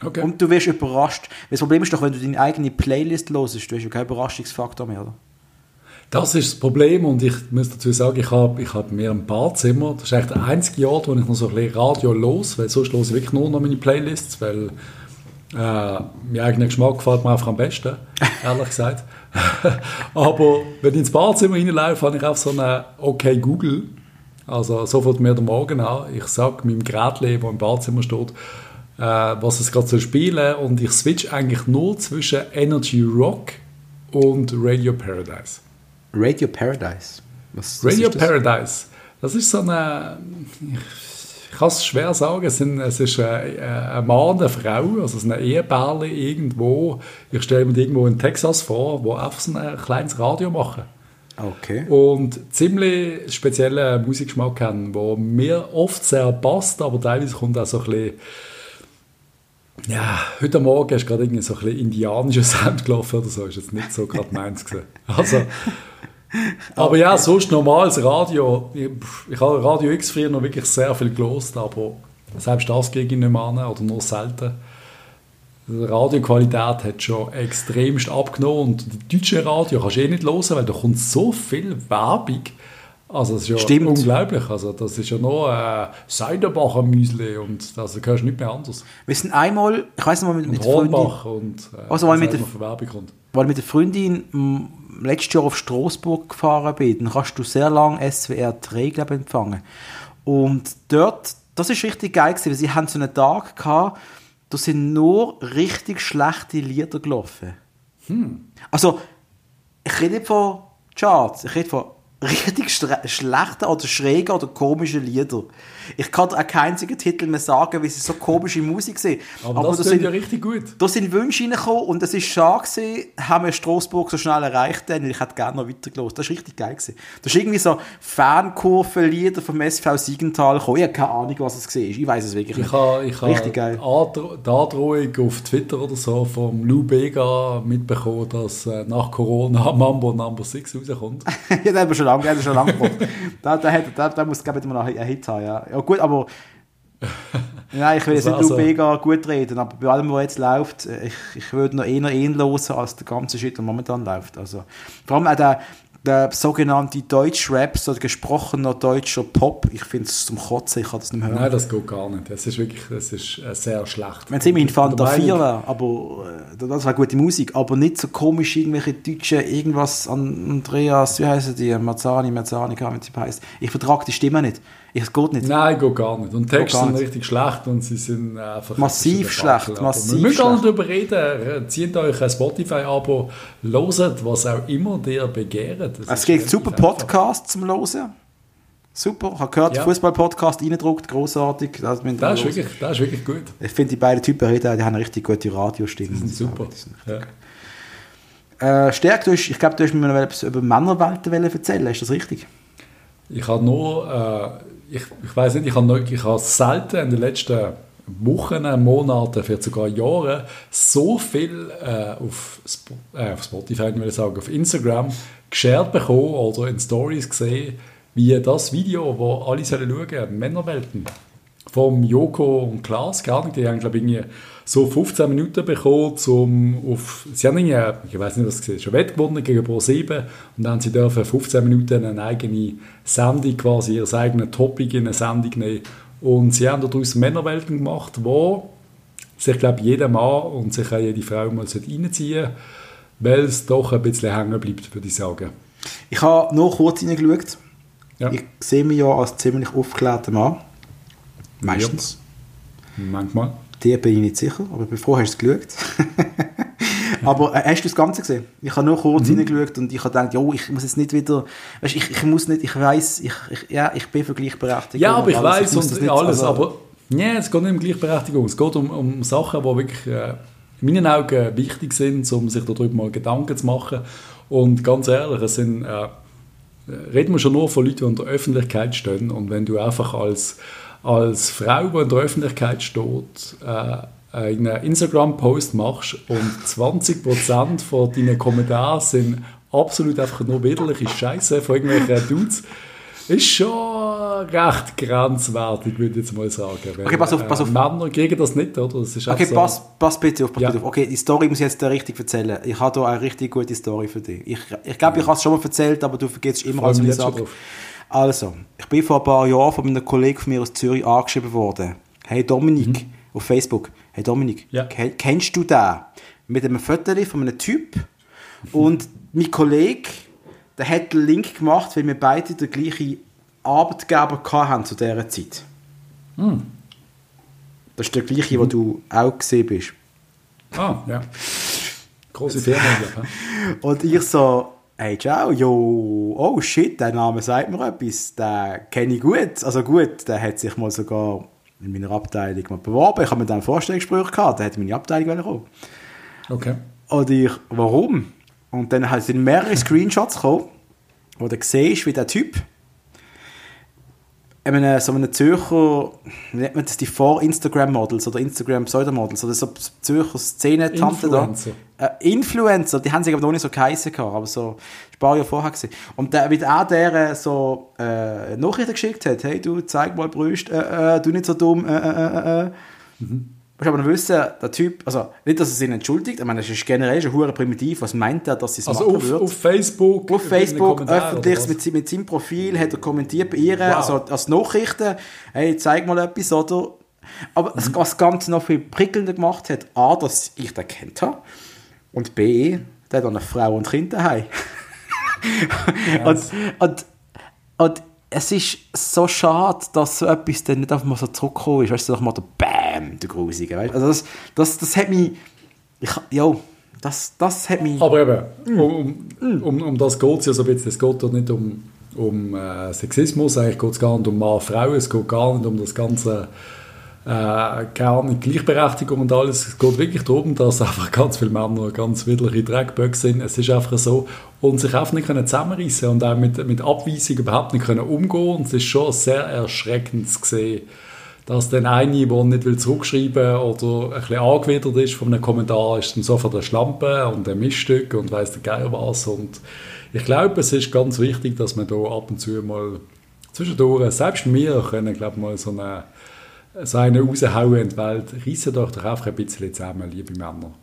Okay. Und du wirst überrascht. Das Problem ist doch, wenn du deine eigene Playlist hörst, du hast ja keinen Überraschungsfaktor mehr, oder? Das ist das Problem und ich muss dazu sagen, ich habe ich hab mir ein Badzimmer, das ist eigentlich der einzige Ort, wo ich noch so ein bisschen Radio los, weil sonst höre ich wirklich nur noch meine Playlists, weil äh, mein eigener Geschmack gefällt mir einfach am besten, ehrlich gesagt. Aber wenn ich ins Badzimmer reinlaufe, habe ich auch so eine Okay Google. Also sofort mir der Morgen an. Ich sage meinem Gerät, das im Badzimmer steht, äh, was es gerade soll spielen und ich switch eigentlich nur zwischen Energy Rock und Radio Paradise. Radio Paradise? Was, was Radio das? Paradise. Das ist so eine ich kann es schwer sagen, es, sind, es ist ein, ein Mann, eine Frau, also ein Ehepärle irgendwo, ich stelle mir irgendwo in Texas vor, wo einfach so ein kleines Radio machen. Okay. Und ziemlich speziellen Musikgeschmack haben, wo mir oft sehr passt, aber teilweise kommt auch so ein bisschen ja, heute Morgen ist gerade irgendwie so ein bisschen indianischer Sound gelaufen oder so, ist jetzt nicht so gerade meins gewesen. Also, aber ja, sonst normales Radio. Ich, ich habe Radio X früher noch wirklich sehr viel gelost, aber selbst das kriege ich nicht mehr an oder nur selten. Die Radioqualität hat schon extremst abgenommen und die deutsche Radio kannst du eh nicht hören, weil da kommt so viel Werbung. Also das ist ja Stimmt. unglaublich. Also das ist ja nur äh, Seidenbacher Müsli und das hörst du nicht mehr anders. Wir sind einmal, ich weiß noch mal mit, mit Freundin... und äh, also, weil mit der, weil mit der Freundin letztes Jahr auf Straßburg gefahren bin, dann kannst du sehr lange SWR 3 glaube empfangen. Und dort, das ist richtig geil gewesen, weil sie haben so einen Tag gehabt, da sind nur richtig schlechte Lieder gelaufen. Also, ich rede nicht von Charts, ich rede von richtig schlechten oder schrägen oder komischen Lieder. Ich kann dir auch keinen einzigen Titel mehr sagen, weil sie so komische Musik sind. Aber, das da klingt sind, ja richtig gut. da sind Wünsche reingekommen und es ist schade gewesen, haben wir Straßburg so schnell erreicht, denn ich hätte gerne noch weitergelassen. Das ist richtig geil gewesen. Das ist irgendwie so Fankurvenlieder vom SV Siegenthal gekommen. Ich habe keine Ahnung, was es war. Ich weiß es wirklich Ich nicht. habe ich Richtig habe geil. Andro- die Androhung auf Twitter oder so vom Lou Bega mitbekommen, dass äh, nach Corona Mambo Number 6 rauskommt. ja, den haben wir schon lange, haben wir schon lange gebraucht. da, da, hat, da, da muss glaube ich mal einen Hit haben, ja. ja gut, aber Nein, ich will jetzt nicht Also- also, mega gut reden, aber bei allem, was jetzt läuft, ich, ich würde noch eher ihn hören, als der ganze Shit, der momentan läuft. Also, vor allem auch der, der sogenannte Deutsch-Rap, so gesprochener deutscher Pop, ich finde es zum Kotzen, ich kann das nicht mehr hören. Nein, das geht gar nicht. Das ist wirklich das ist, äh, sehr schlecht. Wenn es immerhin Ich bin Fanta der 4 Meinung- wäre, aber äh, das wäre gute Musik, aber nicht so komisch irgendwelche deutschen, irgendwas an Andreas, wie heißen die, Mazzani, Mazzani, wie sie heißt. Ich vertrage die Stimme nicht. Ich, es geht nicht. Nein, geht gar nicht. Und die Texte sind richtig schlecht und sie sind einfach... Massiv ein Debakel. schlecht, massiv Wir müssen gar nicht darüber reden. Äh, Zieht euch ein Spotify-Abo, loset, was auch immer dir begehrt. Das Es gibt super. Podcasts zum Hören. Super, ich habe gehört, Ja. Fußball-Podcast reindruckt, großartig. Das, ihr Das ist, wirklich, das ist wirklich gut. ich finde, die beiden Typen reden, die haben eine richtig gute Radiostimme. Die sind super. Äh, Ja. Stärk, du hast, ich glaube, du hast mir noch etwas über Männerwelten erzählen, ist das richtig? Ich habe nur, äh, ich, ich weiß nicht, ich habe, ich habe selten in den letzten Wochen, Monaten, vielleicht sogar Jahren so viel äh, auf, Sp äh, auf Spotify, ich will sagen, auf Instagram geshared bekommen oder in Stories gesehen, wie das Video, wo alle sollen schauen, Männerwelten vom Joko und Klaas, gar nicht, die haben glaube ich irgendwie so 15 Minuten bekommen, zum auf, sie haben irgendwie, ich weiß nicht, was sie gesehen schon Wett gewonnen gegen Pro7 und dann haben sie dürfen 15 Minuten eine eigene Sendung, quasi ihr eigenes Topic in eine Sendung nehmen und sie haben daraus Männerwelten gemacht, wo sich glaube jeder Mann und sich auch jede Frau mal reinziehen sollte, weil es doch ein bisschen hängen bleibt, würde ich sagen. Ich habe nur kurz reingeschaut. Ja, Ich sehe mich ja als ziemlich aufgeklärter Mann. Meistens. manchmal. Dir bin ich nicht sicher, aber bevor hast du es geschaut. aber äh, hast du das Ganze gesehen? Ich habe nur kurz Mhm. reingeschaut und ich habe gedacht, jo, ich muss jetzt nicht wieder, weißt, ich, ich muss nicht, ich weiß, ich, ich, ja, ich bin für Gleichberechtigung. Ja, aber ich weiß und das nicht- alles, also- aber nee, es geht nicht um Gleichberechtigung, es geht um, um Sachen, die wirklich äh, in meinen Augen wichtig sind, um sich darüber mal Gedanken zu machen. Und ganz ehrlich, es sind, äh, reden wir schon nur von Leuten, die in der Öffentlichkeit stehen und wenn du einfach als, als Frau, die in der Öffentlichkeit steht, äh, einen Instagram-Post machst und 20% von deinen Kommentaren sind absolut einfach nur widerliche Scheiße von irgendwelchen Dudes, ist schon recht grenzwertig, würde ich jetzt mal sagen. Weil, Okay, pass auf, pass auf. Äh, Männer kriegen das nicht, oder? Das ist Okay, so- pass, pass bitte auf, pass Ja. bitte auf. Okay, die Story muss ich jetzt richtig erzählen. Ich habe da eine richtig gute Story für dich. Ich, ich glaube, ich habe es schon mal erzählt, aber du vergisst immer, mich ich sage. Also, ich bin vor ein paar Jahren von einem Kollegen von mir aus Zürich angeschrieben worden. Hey Dominik, auf Facebook. Hey Dominik, Mhm. Ja. ke- kennst du den? Mit einem Foto von einem Typ. Und mein Kollege, der hat den Link gemacht, weil wir beide den gleichen Arbeitgeber hatten zu dieser Zeit. Hm. Das ist der gleiche, wo du auch gesehen bist. Ah, ja. Große Firma. Und ich so, hey, ciao, jo, oh shit, der Name sagt mir etwas, den kenne ich gut. Also gut, der hat sich mal sogar in meiner Abteilung mal beworben. Ich habe mit einem Vorstellungsgespräch gehabt, der hat in meine Abteilung wollen kommen. Okay. Und ich, warum? Und dann sind mehrere Screenshots gekommen, wo du siehst, wie der Typ einem, so einem Zürcher, wie nennt man das, die Vor-Instagram-Models oder Instagram-Pseudomodels oder so Zürcher Szene-Tante da. Influencer. Äh, Influencer, die haben sich aber noch nicht so geheissen gehabt, aber so ein paar Jahre vorher gewesen. Und der, wie er der so äh, Nachrichten geschickt hat, hey du, zeig mal Brüste, äh, äh, du nicht so dumm, äh, äh, äh, äh. Du musst aber noch wissen, der Typ, also nicht, dass er sich entschuldigt, ich meine, das ist generell schon hure primitiv, was meint er, dass sie es Also machen auf, würde? auf Facebook. Auf Facebook, öffentlich, mit, mit seinem Profil, hat er kommentiert bei ihr, Wow. also als Nachrichten, hey, zeig mal etwas, oder? Aber Mhm. es- was das Ganze noch viel prickelnder gemacht hat, A, dass ich den kennt habe, und B, der hat eine Frau und Kinder daheim. und, und, und es ist so schade, dass so etwas dann nicht einfach mal so zurückgekommen ist. Weißt du, mal der Bam, der Grusige. Weißt? Also das, das, das hat mich, ich, ja, das, das hat mich... Aber eben, um, um, um das geht es ja so ein bisschen. Es geht dort nicht um, um äh, Sexismus, eigentlich geht es gar nicht um Mann-Frau, es geht gar nicht um das ganze äh, nicht Gleichberechtigung und alles. Es geht wirklich darum, dass einfach ganz viele Männer ganz widerliche Dreckböcke sind. Es ist einfach so. Und sich einfach nicht können zusammenreißen und auch mit, mit Abweisung überhaupt nicht können umgehen. Und es ist schon sehr erschreckend zu sehen, dass dann eine, der nicht will zurückschreiben oder ein bisschen angewidert ist von einem Kommentar, ist dann sofort eine Schlampe und ein Miststück und weiss der Geil was. Und ich glaube, es ist ganz wichtig, dass man da ab und zu mal zwischendurch, selbst wir können, glaube mal so eine so einen raushauen in die Welt, reissen doch doch einfach ein bisschen zusammen, liebe Männer.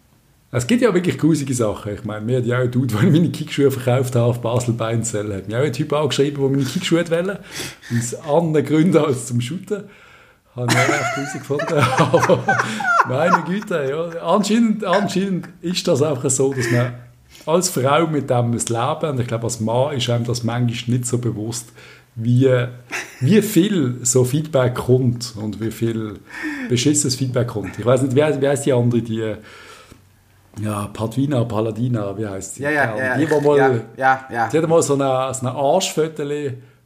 Es gibt ja wirklich grusige Sachen. Ich meine, mir hat ja auch ein Dude, der meine Kickschuhe verkauft hat auf Basel Beinzell, hat mir auch ein Typ angeschrieben, der meine Kickschuhe wollte. Aus anderen Gründen als zum Shooten. Habe ich auch grusig gefunden. Aber meine Güte, ja. Anscheinend, anscheinend ist das einfach so, dass man als Frau mit dem muss leben und ich glaube, als Mann ist einem das manchmal nicht so bewusst, wie, wie viel so Feedback kommt und wie viel beschissenes Feedback kommt. Ich weiß nicht, wie wie heißt die andere, die ja, Padvina, Paladina, wie heißt sie? Ja, ja, ja. Die, die, mal, ja, ja, ja. die hat mal so eine, so eine Arschfoto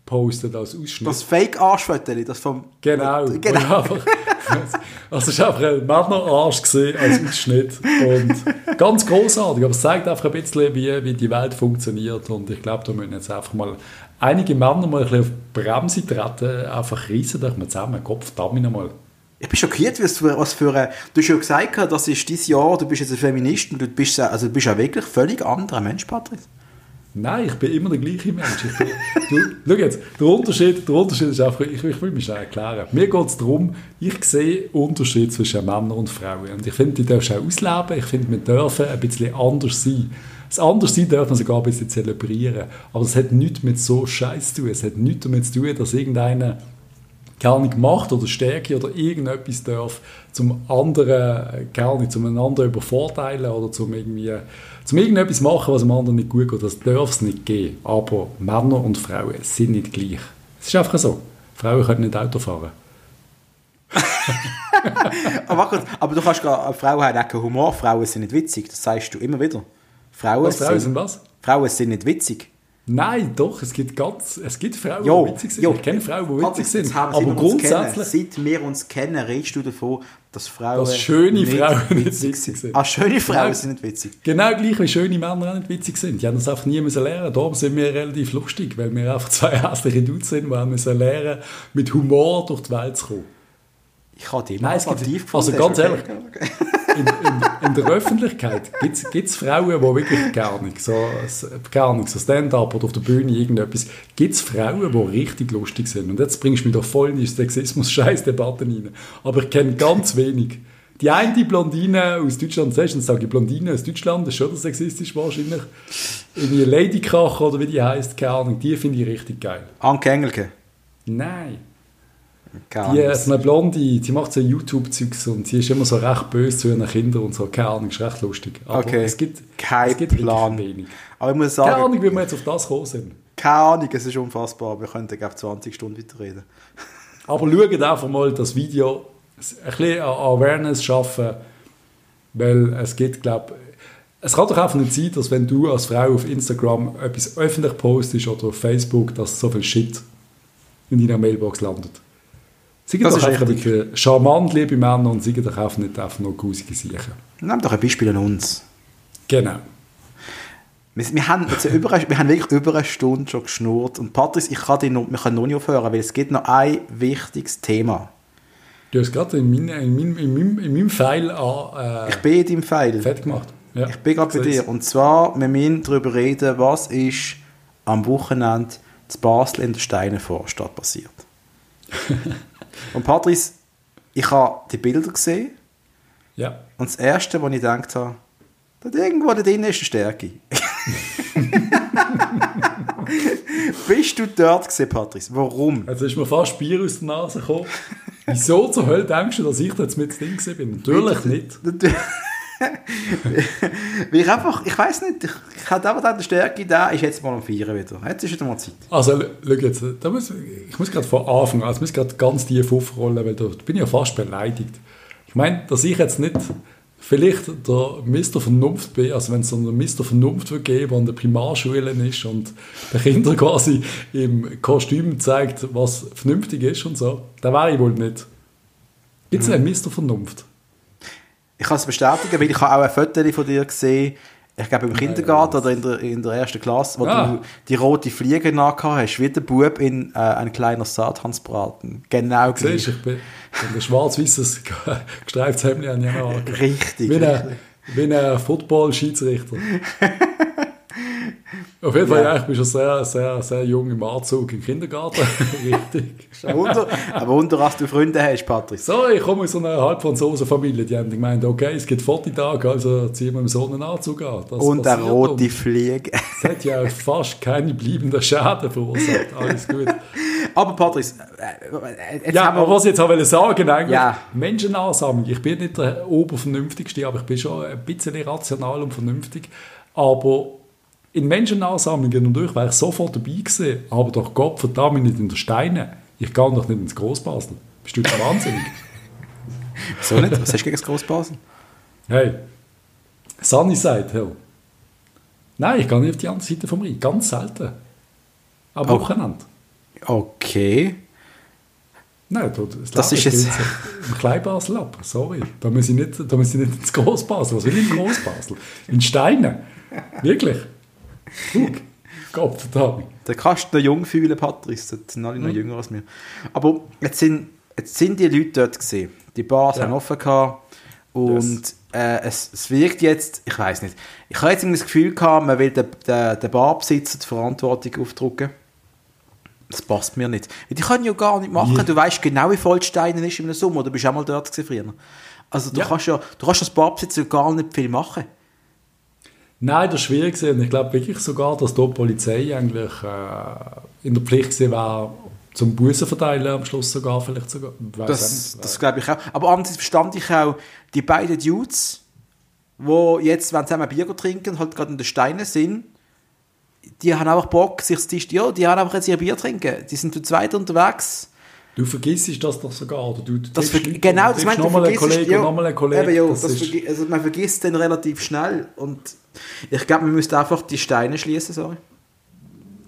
postet als Ausschnitt. Das Fake-Arschfoto, das vom... Genau. genau. Einfach, also es war einfach ein Männerarsch als Ausschnitt und ganz großartig, aber es zeigt einfach ein bisschen, wie, wie die Welt funktioniert und ich glaube, da müssen jetzt einfach mal einige Männer mal ein bisschen auf die Bremse treten, einfach reissen doch mal zusammen, Kopf, damit nochmal. Ich bin schockiert, was für, was für ein, du hast ja gesagt, das ist dieses Jahr, du bist jetzt ein Feminist und du bist, also du bist ja wirklich völlig anderer Mensch, Patrick. Nein, ich bin immer der gleiche Mensch. Bin, du, schau jetzt, der Unterschied, der Unterschied ist einfach, ich, ich will mich erklären. Mir geht es darum, ich sehe Unterschied zwischen Männern und Frauen. Und ich finde, die dürfen auch ausleben. Ich finde, wir dürfen ein bisschen anders sein. Das Anderssein darf man sogar ein bisschen zelebrieren. Aber es hat nichts mit so Scheiß zu tun. Es hat nichts damit zu tun, dass irgendeiner gar nicht macht oder Stärke oder irgendetwas darf zum anderen gar nicht, zum anderen übervorteilen oder zum irgendwie zum irgendetwas machen, was dem anderen nicht gut geht. Das darf es nicht geben. Aber Männer und Frauen sind nicht gleich. Es ist einfach so. Frauen können nicht Auto fahren. aber, aber du kannst gar, Frauen haben auch keinen Humor, Frauen sind nicht witzig, das sagst du immer wieder. Frauen, was, Frauen sind, was? Frauen sind nicht witzig. Nein, doch, es gibt, ganz, es gibt Frauen, jo, die witzig sind. Jo, ich kenne Frauen, die witzig sind. Aber grundsätzlich... Seit wir uns kennen, redest du davon, dass Frauen dass schöne nicht Frauen nicht witzig sind. Ah, schöne Frauen genau, sind nicht witzig. Genau gleich wie schöne Männer auch nicht witzig sind. Die haben das einfach nie müssen lernen. Darum sind wir relativ lustig, weil wir einfach zwei hässliche Dudes sind, die haben müssen lernen, mit Humor durch die Welt zu kommen. Ich habe die Nein, es gibt, Also ganz ehrlich, in, in, in, der Öffentlichkeit gibt es Frauen, die wirklich gar nicht, so, gar nicht, so Stand-up oder auf der Bühne irgendetwas, gibt es Frauen, die richtig lustig sind. Und jetzt bringst du mich doch voll in die Sexismus-Scheiß-Debatte rein. Aber ich kenne ganz wenig. Die eine Blondine aus Deutschland, du, sage ich Blondine aus Deutschland, das ist schon sexistisch wahrscheinlich. Irgendwie Lady Krach oder wie die heißt, keine Ahnung, die finde ich richtig geil. Anke Engelke? Nein. Keine die ist eine Blonde, die macht so YouTube-Zeugs und sie ist immer so recht böse zu ihren Kindern und so. Keine Ahnung, ist recht lustig. Aber okay. es gibt, Kein es gibt Plan. wenig. Aber ich muss sagen... Keine Ahnung, wie wir jetzt auf das gekommen sind. Keine Ahnung, es ist unfassbar. Wir könnten auf 20 Stunden weiterreden. Aber schaut einfach mal das Video, ein bisschen Awareness schaffen, weil es gibt, glaube es kann doch einfach nicht sein, dass wenn du als Frau auf Instagram etwas öffentlich postest oder auf Facebook, dass so viel Shit in deiner Mailbox landet. Seid doch einfach wirklich charmant, liebe Männer, und seid doch einfach nicht einfach nur grusige Sachen. Nehmt doch ein Beispiel an uns. Genau. Wir, wir, haben jetzt über, wir haben wirklich über eine Stunde schon geschnurrt. Und Patrice, ich kann noch, wir können noch nicht aufhören, weil es gibt noch ein wichtiges Thema. Du hast gerade in, mein, in, mein, in, meinem, in meinem Pfeil an, äh, Ich bin in deinem Pfeil. Fett gemacht. Ja, ich bin gerade bei dir. Und zwar, wir müssen darüber reden, was ist am Wochenende zu Basel in der Steinenvorstadt passiert. Und Patrice, ich habe die Bilder gesehen. Ja. Und das Erste, was ich gedacht habe, da irgendwo da drin ist eine Stärke. Bist du dort gesehen, Patrice? Warum? Also ist mir fast Bier aus der Nase gekommen. Wieso zur Hölle denkst du, dass ich da jetzt mit dem Ding bin? Natürlich nicht. Weil ich einfach, ich weiß nicht, ich, ich hatte einfach die Stärke, da ist jetzt mal am Feiern wieder. Jetzt ist wieder mal Zeit. Also, schau jetzt, da muss, ich muss gerade von Anfang an, also muss gerade ganz tief aufrollen, weil da bin ich ja fast beleidigt. Ich meine, dass ich jetzt nicht vielleicht der Mr. Vernunft bin, also wenn es so einen Mr. Vernunft wird geben, der an der Primarschule ist und der Kinder quasi im Kostüm zeigt, was vernünftig ist und so, da wäre ich wohl nicht. Gibt es mhm. einen Mr. Vernunft? Ich kann es bestätigen, weil ich habe auch ein Foto von dir gesehen, ich glaube im Kindergarten oder in der, in der ersten Klasse, wo ah. du die rote Fliege nachgehabt hast, wie der Bub in äh, ein kleiner Satansbraten. Genau gleich. Siehst, ich bin, bin ein schwarz-weißes gestreiftes Hemd an Richtig. Wie ein, wie ein Football-Schiedsrichter. Auf jeden Fall, ja, ich bin schon sehr, sehr, sehr jung im Anzug im Kindergarten. Richtig. ein Wunder, ein Wunder, dass du Freunde hast, Patrick. So, ich komme aus einer Halbfranzosen-Familie. Die haben gemeint, okay, es gibt Fortitage, also ziehen wir im Sonnenanzug an. Das und eine rote und Fliege. Es hat ja fast keine bleibenden Schäden verursacht. Alles gut. Aber Patrick, äh, ja, aber was ich jetzt auch sagen eigentlich, ja. Menschenansammlung. Ich bin nicht der Obervernünftigste, aber ich bin schon ein bisschen rational und vernünftig. Aber in Menschenansammlungen und ich wäre ich sofort dabei gewesen, aber doch Gott verdammt nicht in der Steine. Ich gehe doch nicht ins Großbasel. Bist du wahnsinnig? Wieso nicht? Was hast du gegen das Großbasel? Hey, Sunny Side Hill. Nein, ich gehe nicht auf die andere Seite vom Rhein. Ganz selten. Am oh. Wochenende. Okay. Nein, das, das ist jetzt... Im Kleinbasel ab, sorry. Da muss ich nicht, da muss ich nicht ins Großbasel. Was will ich in Großbasel? In Steine. Wirklich. Gott verdammt. Da kannst du noch jung fühlen, Patrice. Das sind alle noch mhm. jünger als mir. Aber jetzt sind, jetzt sind die Leute dort gesehen. Die Bars ja. haben offen gehabt. Und yes. äh, es, es wirkt jetzt, ich weiß nicht, ich habe jetzt das Gefühl gehabt, man will den, den, den Barbesitzer die Verantwortung aufdrücken. Das passt mir nicht. Die können ja gar nicht machen. Ja. Du weißt genau, wie voll Steinen ist im Sommer. Du bist auch mal dort früher. Also du ja. kannst ja, du kannst als Barbesitzer gar nicht viel machen. Nein, das ist schwierig ich glaube wirklich sogar, dass die Polizei eigentlich äh, in der Pflicht wäre, zum Bußen verteilen am Schluss sogar, vielleicht sogar. Das, das glaube ich auch. Aber andererseits verstand ich auch, die beiden Dudes, die jetzt, wenn sie zusammen Bier trinken, halt gerade in den Steinen sind, die haben einfach Bock, sich zu Tisch, ja, die haben einfach jetzt ihr Bier trinken. Die sind zu zweit unterwegs. Du vergisst das doch sogar. Oder du das genau, das meint du nochmal einen Kollegen, ja, nochmal einen Kollegen. ja, das das also man vergisst den relativ schnell und ich glaube, man müsste einfach die Steine schließen, sorry.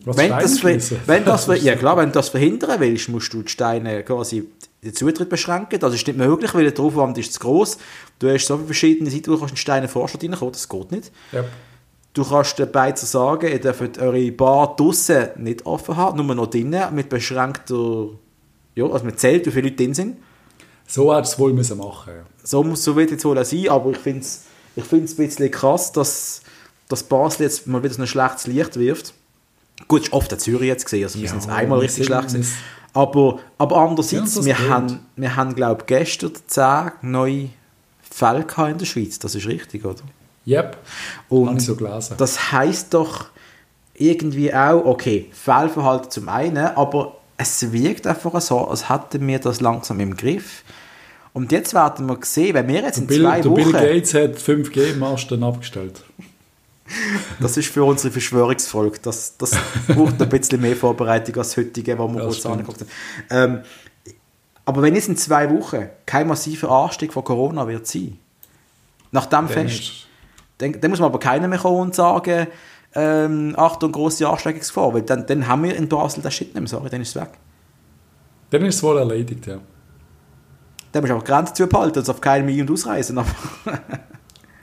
Was wenn das, wenn das, ja klar, wenn du das verhindern willst, musst du die Steine quasi den Zutritt beschränken. Das ist nicht möglich, weil der Aufwand ist zu groß. Du hast so viele verschiedene Seiten, du kannst in Steine Vorstadt reinkommen, das geht nicht. Ja. Du kannst den Beizer sagen, ihr dürft eure Bar draussen nicht offen haben, nur noch drinnen, mit beschränkter, ja, also mit Zelt, wie viele Leute drin sind. So hätte es wohl müssen machen ja. So, muss, so wird es wohl sein, aber ich finde es ich ein bisschen krass, dass, dass Basel jetzt mal wieder so ein schlechtes Licht wirft. Gut, ist oft in Zürich jetzt gesehen, also wir ja, sind es einmal richtig schlecht gesehen. Aber, aber andererseits, ja, wir, haben, wir haben, glaube ich, gestern zehn neue Fälle in der Schweiz. Das ist richtig, oder? Yep, und so gelesen. Das heisst doch irgendwie auch, okay, Fehlverhalten zum einen, aber es wirkt einfach so, als hätten wir das langsam im Griff. Und jetzt werden wir sehen, wenn wir jetzt in Bill, zwei Wochen... Bill Gates hat 5G-Masten abgestellt. Das ist für unsere Verschwörungsfolge. Das, das braucht ein bisschen mehr Vorbereitung als heutige, wo wir ja, kurz angeguckt haben. Ähm, aber wenn es in zwei Wochen kein massiver Anstieg von Corona wird sein, nach dem Fest, dann, dann, muss man aber keiner mehr kommen und sagen, ähm, Achtung, grosse Ansteckungsgefahr, weil dann, dann haben wir in Basel das Shit nicht mehr, sorry, dann ist es weg. Dann ist es wohl erledigt, ja. Dann musst du aber Grenzen zubehalten, also auf keinen Ein- und Ausreisen. Aber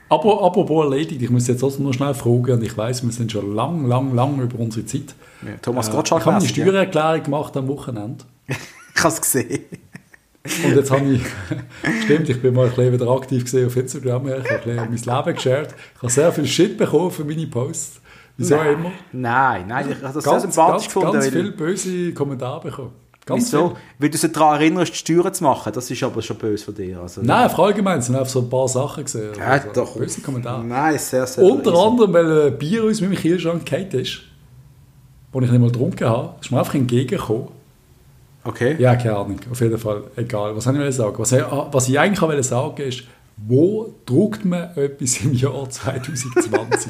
apropos erledigt, ich muss jetzt trotzdem noch schnell fragen, und ich weiß, wir sind schon lang, lang, lang über unsere Zeit. Ja, Thomas äh, Gottschalk. Ich habe eine Steuererklärung gemacht am Wochenende. ich habe es gesehen. Und jetzt habe ich, stimmt, ich bin mal ein bisschen wieder aktiv gesehen auf Instagram, ich habe ein bisschen mein Leben geshared. Ich habe sehr viel Shit bekommen für meine Posts. Wieso nein, immer? Nein, nein, ich habe das ganz, sehr sympathisch ganz, gefunden. ganz viele böse Kommentare bekommen. Ganz Wieso? Viel. Weil du sie daran erinnerst, die Steuern zu machen. Das ist aber schon böse von dir. Also, Nein, ja. allgemein sind einfach so ein paar Sachen gesehen. Ja, also, doch. Böse Kommentare. Nein, sehr, sehr Unter riesig. anderem, weil ein Bier aus meinem Kühlschrank gefallen ist, wo ich nicht mal getrunken habe, ist mir einfach entgegengekommen. Okay. Ja, keine Ahnung. Auf jeden Fall, egal. Was ich sagen? Was, was ich eigentlich sagen wollte, ist, wo druckt man etwas im Jahr 2020?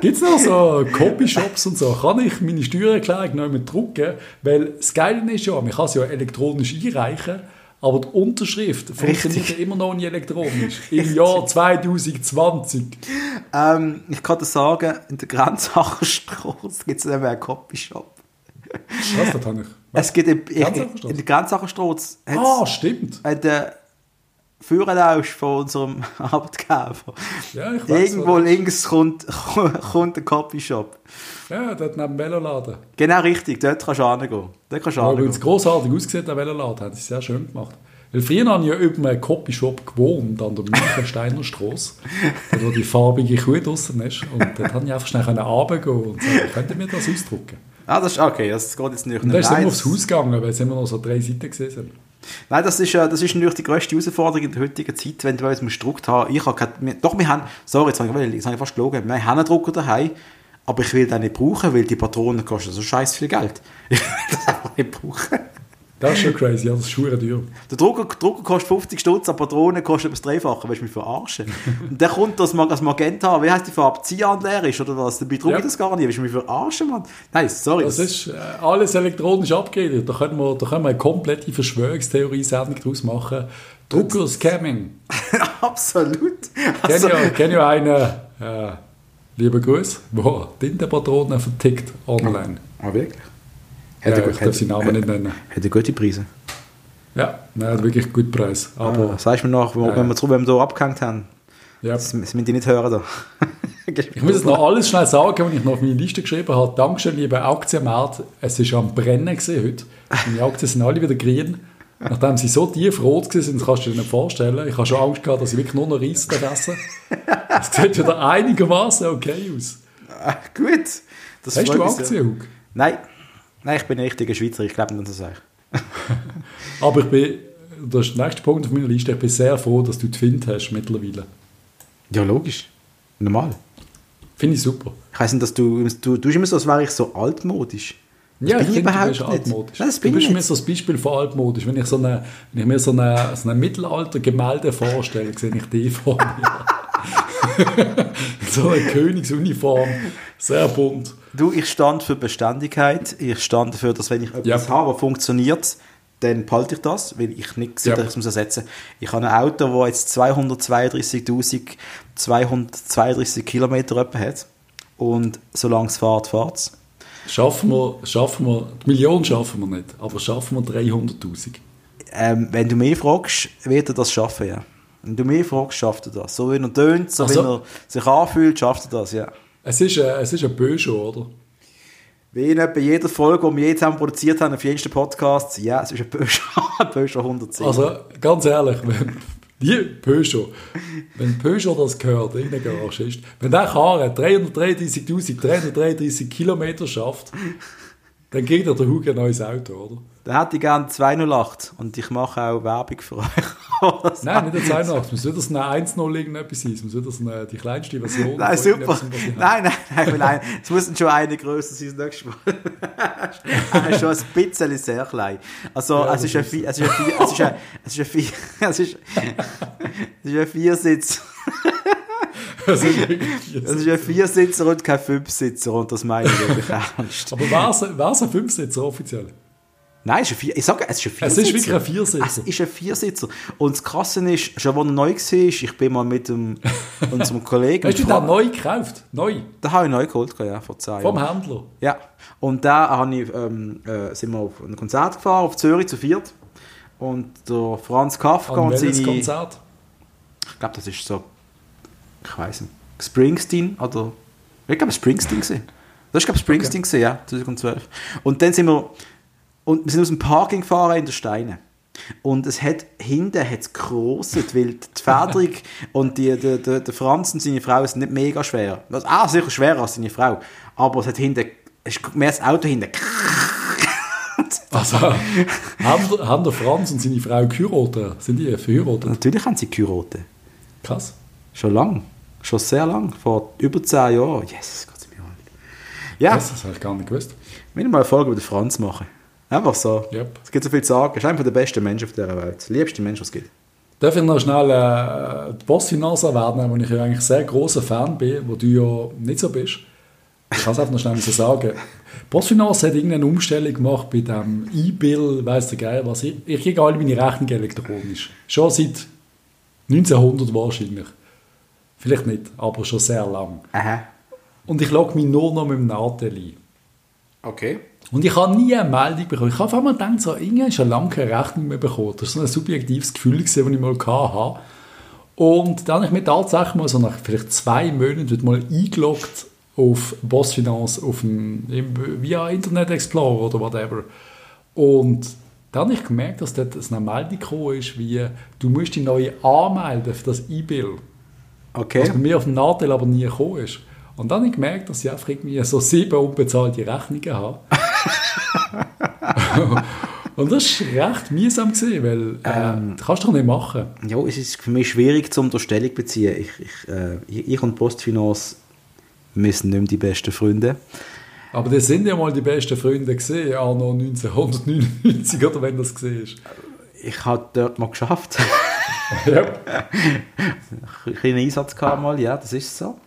Gibt es noch so Copyshops und so? Kann ich meine Steuererklärung noch einmal drucken? Weil das Geile ist ja, man kann es ja elektronisch einreichen, aber die Unterschrift funktioniert ja immer noch nicht elektronisch. Im Jahr 2020. Ähm, ich kann dir sagen, in der Grenzacherstraße gibt es nicht mehr einen Copyshop. Was, das habe ich. Es gibt in, in, in der Grenzacherstraße... Ah, stimmt. Äh, Führerlausch von unserem Arbeitgeber. Ja, ich weiß, Irgendwo links kommt, kommt ein Copyshop. Ja, dort neben dem Veloladen. Genau richtig, dort kannst du hingehen. Dort kannst du Aber hingehen. es grossartig ausgesehen, der Veloladen, haben sie sehr schön gemacht. Weil früher habe ich ja über einen Copyshop gewohnt, an der Münchensteiner Straße, wo die farbige Kuh draussen ist. Und dort konnte ich einfach schnell runtergehen und sagen, könnt ihr mir das ausdrucken? Ah, das ist okay, das geht jetzt nicht. Und dann ist es immer aufs Haus gegangen, weil es immer noch so drei Seiten gesehen sind. Nein, das ist, das ist natürlich die grösste Herausforderung in der heutigen Zeit, wenn du etwas gedruckt haben Ich habe kein, Doch, wir haben, sorry, jetzt habe ich fast gelogen, wir haben einen Drucker daheim, aber ich will den nicht brauchen, weil die Patronen kosten so scheiß viel Geld. Ich will das einfach nicht brauchen. Das ist schon crazy, ja, das ist schwer teuer. Der Drucker, Drucker kostet 50 Stutz, aber Patronen kostet das Dreifache, willst du mich verarschen? Und dann kommt das, das Magenta, wie heißt die Farbe, Cyan leer ist oder was? Dabei drucke Ja. ich das gar nicht, willst du mich verarschen, Mann? Nein, sorry. Das ist äh, alles elektronisch abgeredet. Da können wir, da können wir eine komplette Verschwörungstheorie-Sendung daraus machen. Drucker-Scamming. Absolut. Also, ja, kenn ja einen, äh, lieben Gruß, der Tintenpatronen vertickt online. ah, wirklich? Ja, Hat er ich gut- darf seinen Namen nicht nennen. Er gute Preise? Ja, nein, hat wirklich einen guten Preis. Aber Ah, sagst du mir nach, wo, Ja. wenn wir, wenn wir da abgehängt haben? ja. Das, das müssen die nicht hören da. ich muss jetzt noch alles schnell sagen, was ich noch auf meine Liste geschrieben habe. Dankeschön, liebe Aktienmarkt. Es war am Brennen gewesen heute. Meine Aktien sind alle wieder grün. Nachdem sie so tief rot waren, das kannst du dir nicht vorstellen. Ich habe schon Angst gehabt, dass ich wirklich nur noch Reis essen Es sieht wieder einigermaßen okay aus. Ah, gut. Das Hast du. Aktien, Hug? Nein. Nein, ich bin ein richtiger Schweizer, ich glaube nicht, dass das sage. Aber ich bin, das ist der nächste Punkt auf meiner Liste, ich bin sehr froh, dass du die Find hast mittlerweile. Ja, logisch. Normal. Finde ich super. Ich weiss nicht, dass du, du, du immer so, als wäre ich so altmodisch. Das Ja, bin ich ich finde, du bist nicht. altmodisch. Nein, das du bin bist ich mir so das Beispiel von altmodisch. Wenn ich, so eine, wenn ich mir so ein so eine Mittelalter-Gemälde vorstelle, sehe ich die vor mir. so eine Königsuniform, sehr bunt. Du, ich stand für Beständigkeit. Ich stand dafür, dass wenn ich etwas Ja. habe, was funktioniert, dann behalte ich das, weil ich nicht sehe, Ja. dass ich es muss ersetzen Ich habe ein Auto, das jetzt 232.232 Kilometer hat. Und solange es fährt, fährt es. Schaffen wir, schaffen wir, die Million schaffen wir nicht, aber schaffen wir 300'000. Ähm, wenn du mich fragst, wird er das schaffen, ja. Wenn du mich fragst, schafft er das. So wie er tönt, so Ach wie er sich anfühlt, schafft er das, ja. Es ist, es ist ein Peugeot, oder? Wie in etwa jeder Folge, die wir jetzt haben produziert haben, auf jensten Podcasts, ja, es ist ein Peugeot, ein Peugeot 110. Also, ganz ehrlich, wenn die Peugeot, wenn Peugeot das gehört, irgendein Garagist, wenn der Karre 333.333 Kilometer schafft, dann kriegt er der Hug ein neues Auto, oder? Dann hätte ich gerne 208 und ich mache auch Werbung für euch. Nein, nicht der 82, es muss wieder so eine 1.0 irgendetwas sein, es muss wieder so eine, die kleinste Version Nein, von super. Nein, nein, nein, ich will ein, es muss schon eine grösser sein, das nächste Mal. Er ist schon ein bisschen sehr klein. Also, Ja, es, das ist ein, ist es ist ein, es ist ein, es ist ein, Vi- es ist, es ist ein Viersitz. Das ist Es ein Viersitzer und kein Fünfsitzer und das meine ich wirklich ernst. Aber es wäre es ein Fünfsitzer offiziell? Nein, es ist ein Vier, ich sage, es ist ein Es Viersitzer. ist wirklich ein Viersitzer. Es ist ein Viersitzer. Und das Krasse ist, schon als er neu war, ich bin mal mit dem, unserem Kollegen... Hast du den neu gekauft? Neu? Den habe ich neu geholt, ja, vor zwei Vom Jahren. Händler? Ja, und da habe ich, ähm, äh, sind wir auf ein Konzert gefahren, auf Zürich zu viert. Und der Franz Kafka An und seine... Konzert? Ich glaube, das ist so... Ich weiß nicht. Springsteen oder... Ich glaube, Springsteen gewesen. Das ist, glaube Springsteen gewesen, ja, 2012. Und dann sind wir... Und wir sind aus dem Parking gefahren in der Steine. Und es hat hinten hat's gerostet, weil die Federung und die, der, der, der Franz und seine Frau sind nicht mega schwer. Also, ah, sicher schwerer als seine Frau. Aber es hat hinten, es ist mehr das Auto hinten. Also, haben, der- haben der Franz und seine Frau geheiratet? Sind die verheiratet? Natürlich haben sie geheiratet. Krass. Schon lang. Schon sehr lang. Vor über zehn Jahren. Yes, Gott sei alt. Ja, Das, das habe ich gar nicht gewusst. wir müssen mal eine Folge über den Franz machen. Einfach so. Yep. Es gibt so viel zu sagen. Er ist einer der besten Menschen auf dieser Welt. Der liebste Mensch, was es gibt. Darf ich noch schnell äh, die Postfinance erwähnen, wo ich ja eigentlich sehr großer Fan bin, wo du ja nicht so bist. Ich kann es einfach noch schnell so sagen. Postfinance hat irgendeine Umstellung gemacht bei dem E-Bill, weiss der Geil was. Ich, ich kriege alle meine Rechnungen elektronisch. Schon seit 1900 wahrscheinlich. Vielleicht nicht, aber schon sehr lang. Aha. Und ich logge mich nur noch mit dem Nadel ein. Okay. Und ich habe nie eine Meldung bekommen. Ich habe auf einmal gedacht, so, irgendwie schon lange keine Rechnung mehr bekommen. Das war so ein subjektives Gefühl, das ich mal hatte. Und dann habe ich mir tatsächlich mal so nach vielleicht zwei Monaten mal eingeloggt auf Bossfinance auf dem, via Internet Explorer oder whatever. Und dann habe ich gemerkt, dass dort eine Meldung gekommen ist, wie du musst dich neu anmelden für das E-Bill. Okay. Was bei mir auf dem Nadel aber nie gekommen ist. Und dann habe ich gemerkt, dass ich einfach irgendwie so sieben unbezahlte Rechnungen habe. Und das war recht mühsam, gewesen, weil äh, Ähm. das kannst du doch nicht machen. Ja, es ist für mich schwierig, zum Stellung zu beziehen. Ich, ich, äh, ich und Postfinance sind nicht mehr die besten Freunde. Aber das sind ja mal die besten Freunde gesehen, anno 1999 oder wenn das gesehen ist. Ich habe dort mal geschafft. ja. Ein kleinen Einsatz gehabt mal, ja, das ist so.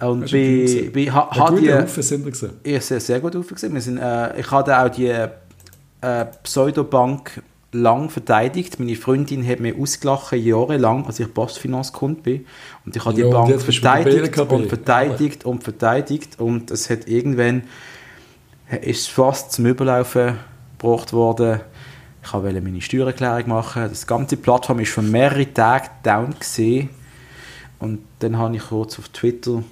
Und Hast du bei, ha, die, sind wir gesehen. ich sehr, sehr gut aufgesehen. Wir sind, äh, ich hatte auch die äh, Pseudobank lang verteidigt. Meine Freundin hat mir ausgelachen, jahrelang, als ich Postfinanzkunde bin. Und ich habe die und Bank bei verteidigt und verteidigt und verteidigt. Und es hat irgendwann ist fast zum Überlaufen gebracht worden. Ich wollte meine Steuererklärung machen. Das ganze Plattform ist für mehrere Tage down gesehen. Und dann habe ich kurz auf Twitter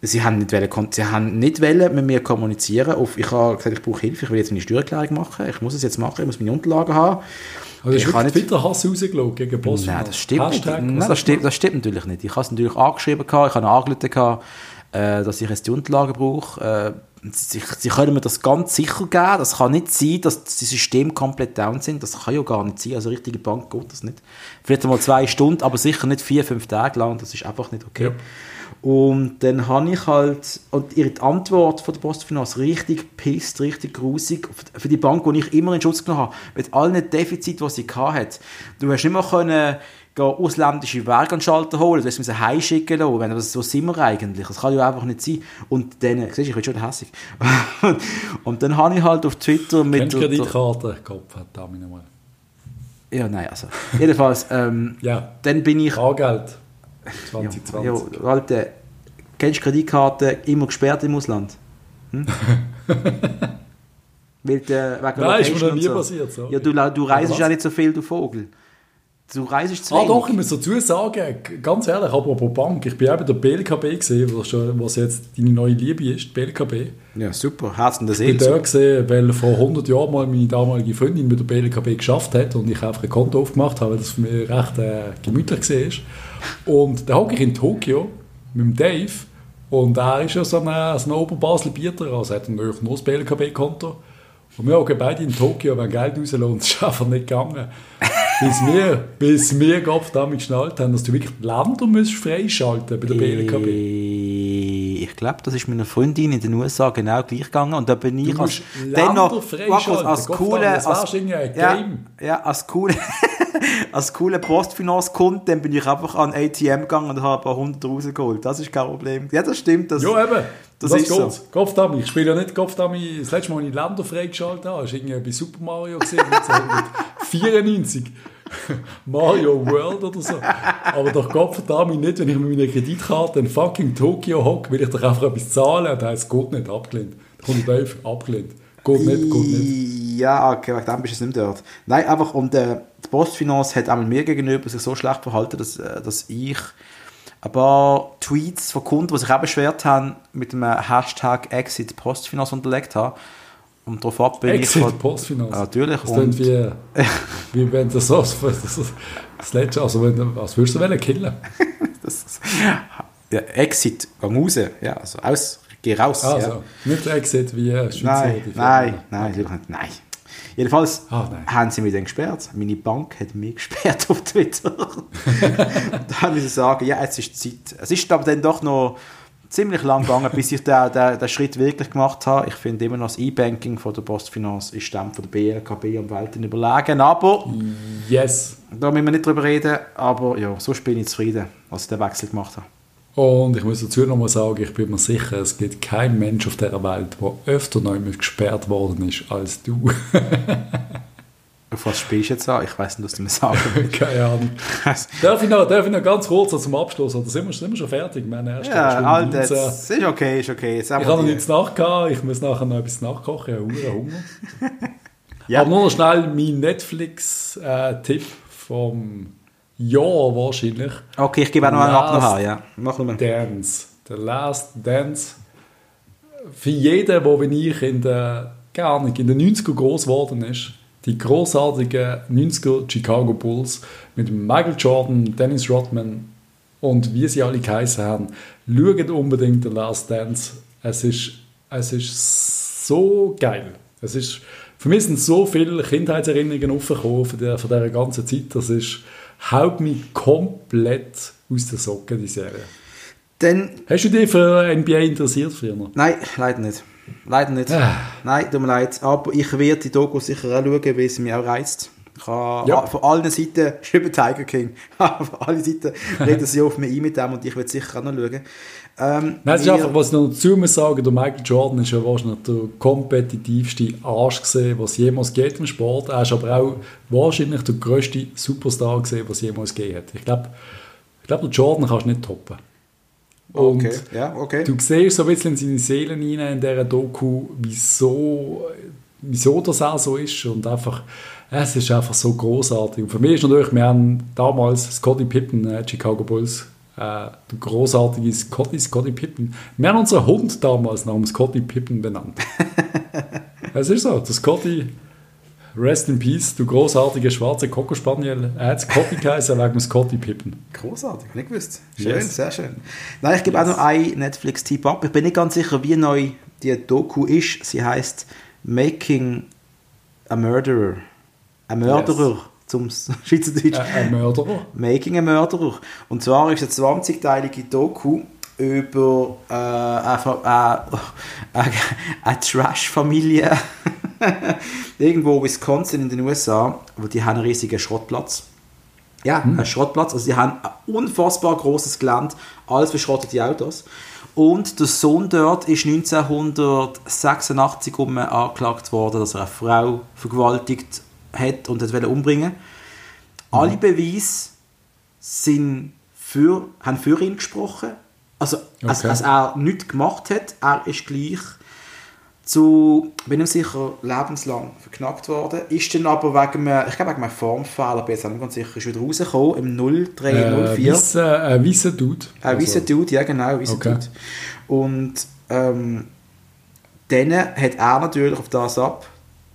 Sie haben nicht, wollen, sie haben nicht wollen mit mir kommunizieren. Auf, ich habe gesagt, ich brauche Hilfe, ich will jetzt meine Steuererklärung machen. Ich muss es jetzt machen, ich muss meine Unterlagen haben. Also ich wirklich nicht, Twitter-Hass rausgeschaut gegen Postfinanz? nein, das stimmt nicht. Hashtag, Nein, das, stimmt, das stimmt natürlich nicht. Ich habe es natürlich angeschrieben, gehabt, ich habe angerufen, äh, dass ich jetzt die Unterlagen brauche. Äh, sie, sie können mir das ganz sicher geben. Das kann nicht sein, dass die Systeme komplett down sind. Das kann ja gar nicht sein. Also richtige Bank geht das nicht. Vielleicht einmal zwei Stunden, aber sicher nicht vier, fünf Tage lang. Das ist einfach nicht okay. Ja. Und dann habe ich halt, und ihre Antwort von der Postfinanz richtig pisst, richtig grusig, für die Bank, die ich immer in Schutz genommen habe, mit allen Defiziten, die sie hatte. Du hast nicht mehr können, ausländische Werkanstalter holen, du hast sie heimschicken lassen, wenn das so sind wir eigentlich. Das kann ja einfach nicht sein. Und dann, siehst du, ich bin schon hässig. und dann habe ich halt auf Twitter mit... Kennst du Kreditkarte? Kopf hat da mal. Ja, nein, also, jedenfalls, ähm, Ja, dann bin ich... Bargeld. Ja, 2020. ja, Alter, kennst du Kreditkarte immer gesperrt im Ausland? Hm? Weil der, wegen Nein, ist mir noch nie so. passiert. sorry. Ja, du, du reist ja nicht so viel, du Vogel. Du reist zu Ah wenig. doch, ich muss dazu sagen, ganz ehrlich, apropos Bank, ich bin eben der BLKB gesehen, was, was jetzt deine neue Liebe ist, die BLKB. Ja, super. Herz in der Ich bin da gesehen, weil vor 100 Jahren mal meine damalige Freundin mit der BLKB geschafft hat und ich einfach ein Konto aufgemacht habe, weil das für mich recht äh, gemütlich war. Und da hocke ich in Tokio mit dem Dave und er ist ja so ein, so ein Oberbasel Bieter, also hat natürlich nur das BLKB-Konto. Und wir hocken beide in Tokio, wenn Geld es ist einfach nicht gegangen. bis wir, bis wir Gott damit geschnallt haben, dass du wirklich Länder musst freischalten bei der BLKB. Ich glaube, das ist meiner Freundin in den USA genau gleich gegangen. Und da bin ich als, Länder freischalten. als coole, als, ein ja, Game. ja, als coole, als coole Postfinanzkunde, dann bin ich einfach an ATM gegangen und habe ein paar hundert rausgeholt. Das ist kein Problem. Ja, das stimmt. Das, Ja, eben. Das Das, ist so. geht's. Kopfdummy. Ich spiele ja nicht Kopfdummy. Das letzte Mal, als ich Länder freigeschaltet habe, war irgendwie bei Super Mario gesehen, 1994. Mario World oder so. Aber doch Kopfdummy nicht, wenn ich mit meiner Kreditkarte in fucking Tokio hocke, will ich doch einfach etwas zahlen und heißt, geht nicht, abgelehnt. Da kommt Dave, abgelehnt. Geht nicht, geht nicht. Ja, okay, wegen dem bist du nicht mehr dort. Nein, einfach, und äh, die Postfinanz hat einmal mir gegenüber sich so schlecht verhalten, dass, äh, dass ich ein paar Tweets von Kunden, die sich auch beschwert haben, mit dem Hashtag Exit Postfinanz unterlegt habe. Und darauf bin Exit ich... Postfinanz. Natürlich. Das Und, wie, wie wenn das so, das, das letzte, also wenn, was würdest du wollen, killen? das, ja, Exit, geh raus. Ja, also aus, geh raus. Also, ja. nicht Exit wie äh, Schweizer Nein, nein, nein, nicht. Nein. Jedenfalls nein. haben sie mich dann gesperrt. Meine Bank hat mich gesperrt auf Twitter. da haben sie sagen, ja, jetzt ist Zeit. Es ist aber dann doch noch ziemlich lang gegangen, bis ich den, den, den Schritt wirklich gemacht habe. Ich finde immer noch das E-Banking von der Postfinance ist dem von der BLKB am Welten überlegen, aber yes. da müssen wir nicht drüber reden, aber ja, so bin ich zufrieden, als ich den Wechsel gemacht habe. Und ich muss dazu nochmal sagen, ich bin mir sicher, es gibt keinen Mensch auf dieser Welt, der öfter neu gesperrt worden ist als du. Auf was spielst du jetzt an? Ich weiß nicht, was du mir sagen willst. Keine Ahnung. darf, ich noch, darf ich noch ganz kurz zum Abschluss, oder sind wir, sind wir schon fertig? Meine erste ja, halt jetzt. Ist okay, ist okay. Ich habe noch nichts nachgehabt, ich muss nachher noch etwas nachkochen, ich habe Hunger. ja. Aber nur noch schnell mein Netflix-Tipp vom Jahr wahrscheinlich. Okay, ich gebe auch noch einen ab ja. Mach mal. Dance. The Last Dance. Für jeden, der wie ich in der, gar nicht, in den 90er groß geworden ist, die großartigen 90er Chicago Bulls mit Michael Jordan, Dennis Rodman und wie sie alle geheißen haben. Schaut unbedingt The Last Dance. Es ist, es ist so geil. Es ist, für mich sind so viele Kindheitserinnerungen aufgekommen von, der, von dieser ganzen Zeit. Das ist, haut mich komplett aus der Socke, die Serie. Dann, Hast du dich für NBA interessiert früher? Nein, leider nicht. Leider nicht. Ah. Nein, tut mir leid. Aber ich werde die Doku sicher auch schauen, weil sie mich auch reizt. Ich habe ja. von allen Seiten, über Tiger King, von allen Seiten reden sie auf mich ein mit dem und ich werde sicher auch noch schauen. Ähm, Nein, es ist einfach, was ich noch dazu muss sagen, der Michael Jordan ist ja wahrscheinlich der kompetitivste Arsch gesehen, was jemals geht im Sport. Er ist aber auch wahrscheinlich der größte Superstar gesehen, was jemals gegeben hat. Ich glaube, ich glaub, der Jordan kannst du nicht toppen. Und okay. Ja, okay. du siehst so ein bisschen in seine Seele hinein in dieser Doku, wieso, wieso das auch so ist und einfach, es ist einfach so großartig. Und für mich ist natürlich, wir haben damals Scotty Pippen, äh, Chicago Bulls, äh, der großartige Scotty, Scotty Pippen. Wir haben unseren Hund damals nach dem Scotty Pippen benannt. es ist so, der Scotty Rest in Peace, du großartige schwarze Coco Spaniel. Er hat Scotty geheißen wegen Scotty Pippen. Großartig, nicht gewusst. Schön, yes. sehr schön. Nein, ich gebe yes. auch noch einen Netflix-Tipp ab. Ich bin nicht ganz sicher, wie neu die Doku ist. Sie heißt Making a Murderer. Ein Mörderer. Yes. Zum Schweizerdeutsch. Ein Mörderer. Making a Murderer. Und zwar ist es eine 20-teilige Doku über äh, eine, eine, eine Trash-Familie irgendwo Wisconsin in den USA, wo die haben einen riesigen Schrottplatz. Ja, hm. einen Schrottplatz. Also die haben ein unfassbar großes Gelände, alles verschrottete Autos. Und der Sohn dort ist 1986 um angeklagt worden, dass er eine Frau vergewaltigt hat und hat umbringen. Mhm. Alle Beweise sind für, haben für ihn gesprochen. Also, okay. als, als er nichts gemacht hat, er ist gleich zu, bin ich sicher, lebenslang verknackt worden. Ist dann aber wegen einem, ich glaube wegen einem Formfehler, bin jetzt nicht ganz sicher, ist wieder rausgekommen, im 0304. Äh, ein weißer Dude. Ein also. weißer Dude, ja genau, weißer okay. Dude. Und ähm, dann hat er natürlich auf das ab,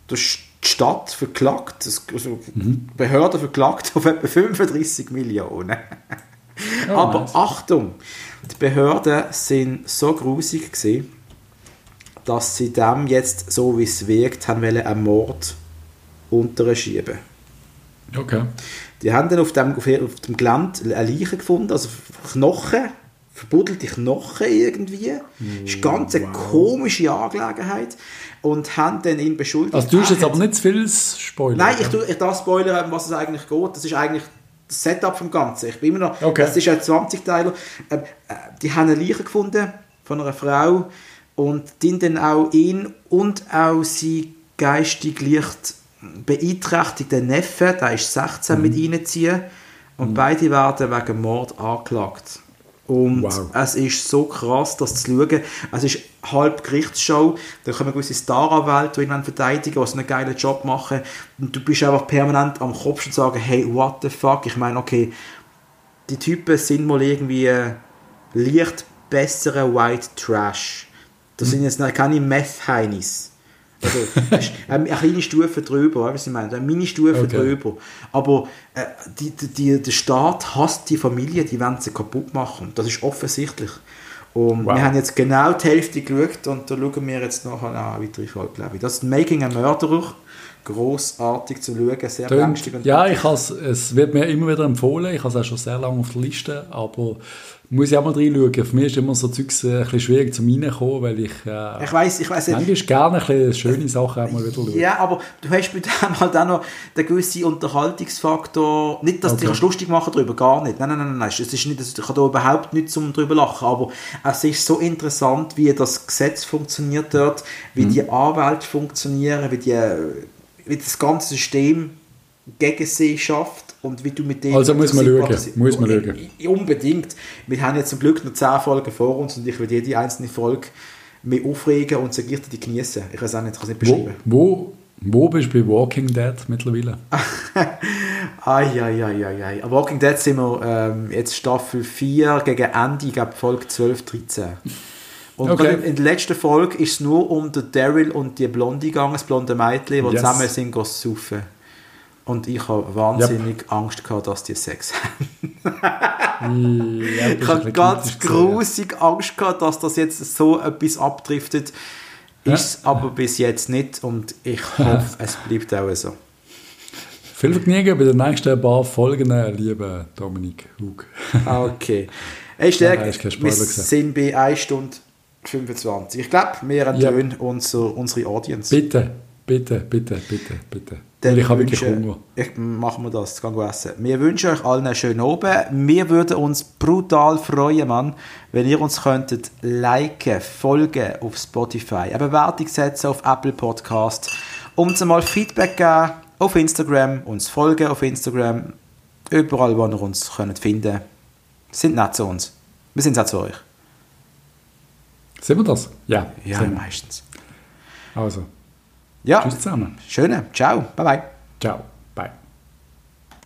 die Stadt verklagt, also mhm. Behörden verklagt auf etwa 35 Millionen. Oh, aber nice. Achtung, die Behörden sind so grusig gesehen, dass sie dem jetzt, so wie es wirkt, haben wollen, einen Mord unterschieben. Okay. Die haben dann auf dem, auf dem Gelände eine Leiche gefunden, also Knochen, verbuddelte Knochen irgendwie. Das ist eine ganz wow. komische Angelegenheit. Und haben dann ihn beschuldigt. Also du hast jetzt aber nicht zu viel Spoiler. Nein, ich, tue, ich darf spoilern, was es eigentlich geht. Das ist eigentlich das Setup vom Ganzen. Ich bin immer noch, okay. das ist ein 20-Teiler. Ähm, äh, die haben eine Leiche gefunden von einer Frau, und den dann auch ihn und auch sie geistig leicht beeinträchtigten Neffe, der ist 16, mhm. mit reinziehen und mhm. beide werden wegen Mord angeklagt. Und wow. es ist so krass, das zu schauen. Es ist halb Gerichtsshow. Da kommen gewisse Staranwälte, die ihn verteidigen, die einen geilen Job machen. Und du bist einfach permanent am Kopf und sagen, hey, what the fuck? Ich meine, okay, die Typen sind mal irgendwie leicht bessere White Trash. Das sind jetzt keine Meth-Heinis. Also, eine kleine Stufe drüber, was ich meine, eine Mini-Stufe okay. drüber. Aber äh, die, die, der Staat hasst die Familie, die wollen sie kaputt machen. Das ist offensichtlich. Und wow. wir haben jetzt genau die Hälfte geschaut und da schauen wir jetzt noch eine weitere Folge, glaube ich. Das ist Making a Murderer. Großartig zu schauen, sehr Tönt- beängstigend. Ja, ich has, es wird mir immer wieder empfohlen. Ich habe es auch schon sehr lange auf der Liste, aber muss ich auch mal reinschauen. Für mich ist immer so Zeugs äh, ein bisschen schwierig zum Reinkommen, weil ich, äh, Ich weiß, ich weiß manchmal gerne ein bisschen schöne Sachen auch mal wieder schaue. Ja, aber du hast bei dem halt auch noch den gewissen Unterhaltungsfaktor. Nicht, dass du Okay. dich lustig machen darüber, gar nicht. Nein, nein, nein, nein. Es ist nicht, ich habe da überhaupt nichts zum drüber lachen. Aber es ist so interessant, wie das Gesetz funktioniert dort, Mhm. wie die Anwälte funktionieren, wie, die, wie das ganze System gegen sie schafft und wie du mit dem Also muss man schauen, muss man schauen. I- Unbedingt. Wir haben jetzt zum Glück noch 10 Folgen vor uns und ich will jede einzelne Folge mich aufregen und sie gleichzeitig genießen. Ich weiß auch nicht, ich kann es nicht Wo, beschreiben. wo, wo bist du bei Walking Dead mittlerweile? Eieieiei. Walking Dead sind wir ähm, jetzt Staffel 4 gegen Ende, ich glaube Folge 12, 13. Und Okay. in der letzten Folge ist es nur um den Daryl und die Blondie gegangen, das blonde Mädchen, die Yes. zusammen sind saufen. Und ich habe wahnsinnig Angst gehabt, dass die Sex haben. Ja, Ich habe ganz grusig Angst gehabt, dass das jetzt so etwas abdriftet. Ja. Ist es aber bis jetzt nicht und ich hoffe, es bleibt auch so. Viel Vergnügen bei den nächsten paar Folgen, lieber Dominik Hug. Okay. Hey, Stärk, kein wir sind bei 1 Stunde 25. Ich glaube, wir Ja. entlöhnen unser, unsere Audience. Bitte, bitte, bitte, bitte, bitte. Dann Weil ich habe wirklich Hunger. Ich, machen wir das, gehen wir essen. Wir wünschen euch allen einen schönen Abend. Wir würden uns brutal freuen, Mann, wenn ihr uns könntet liken, folgen auf Spotify, eine Bewertung setzen auf Apple Podcast, uns einmal Feedback geben auf Instagram, uns folgen auf Instagram, überall, wo ihr uns könnt finden Sind nett zu uns. Wir sind auch zu euch. Sehen wir das? Ja, Ja, meistens. Also, Ja, tschüss zusammen. schöne. Ciao. Bye bye. Ciao.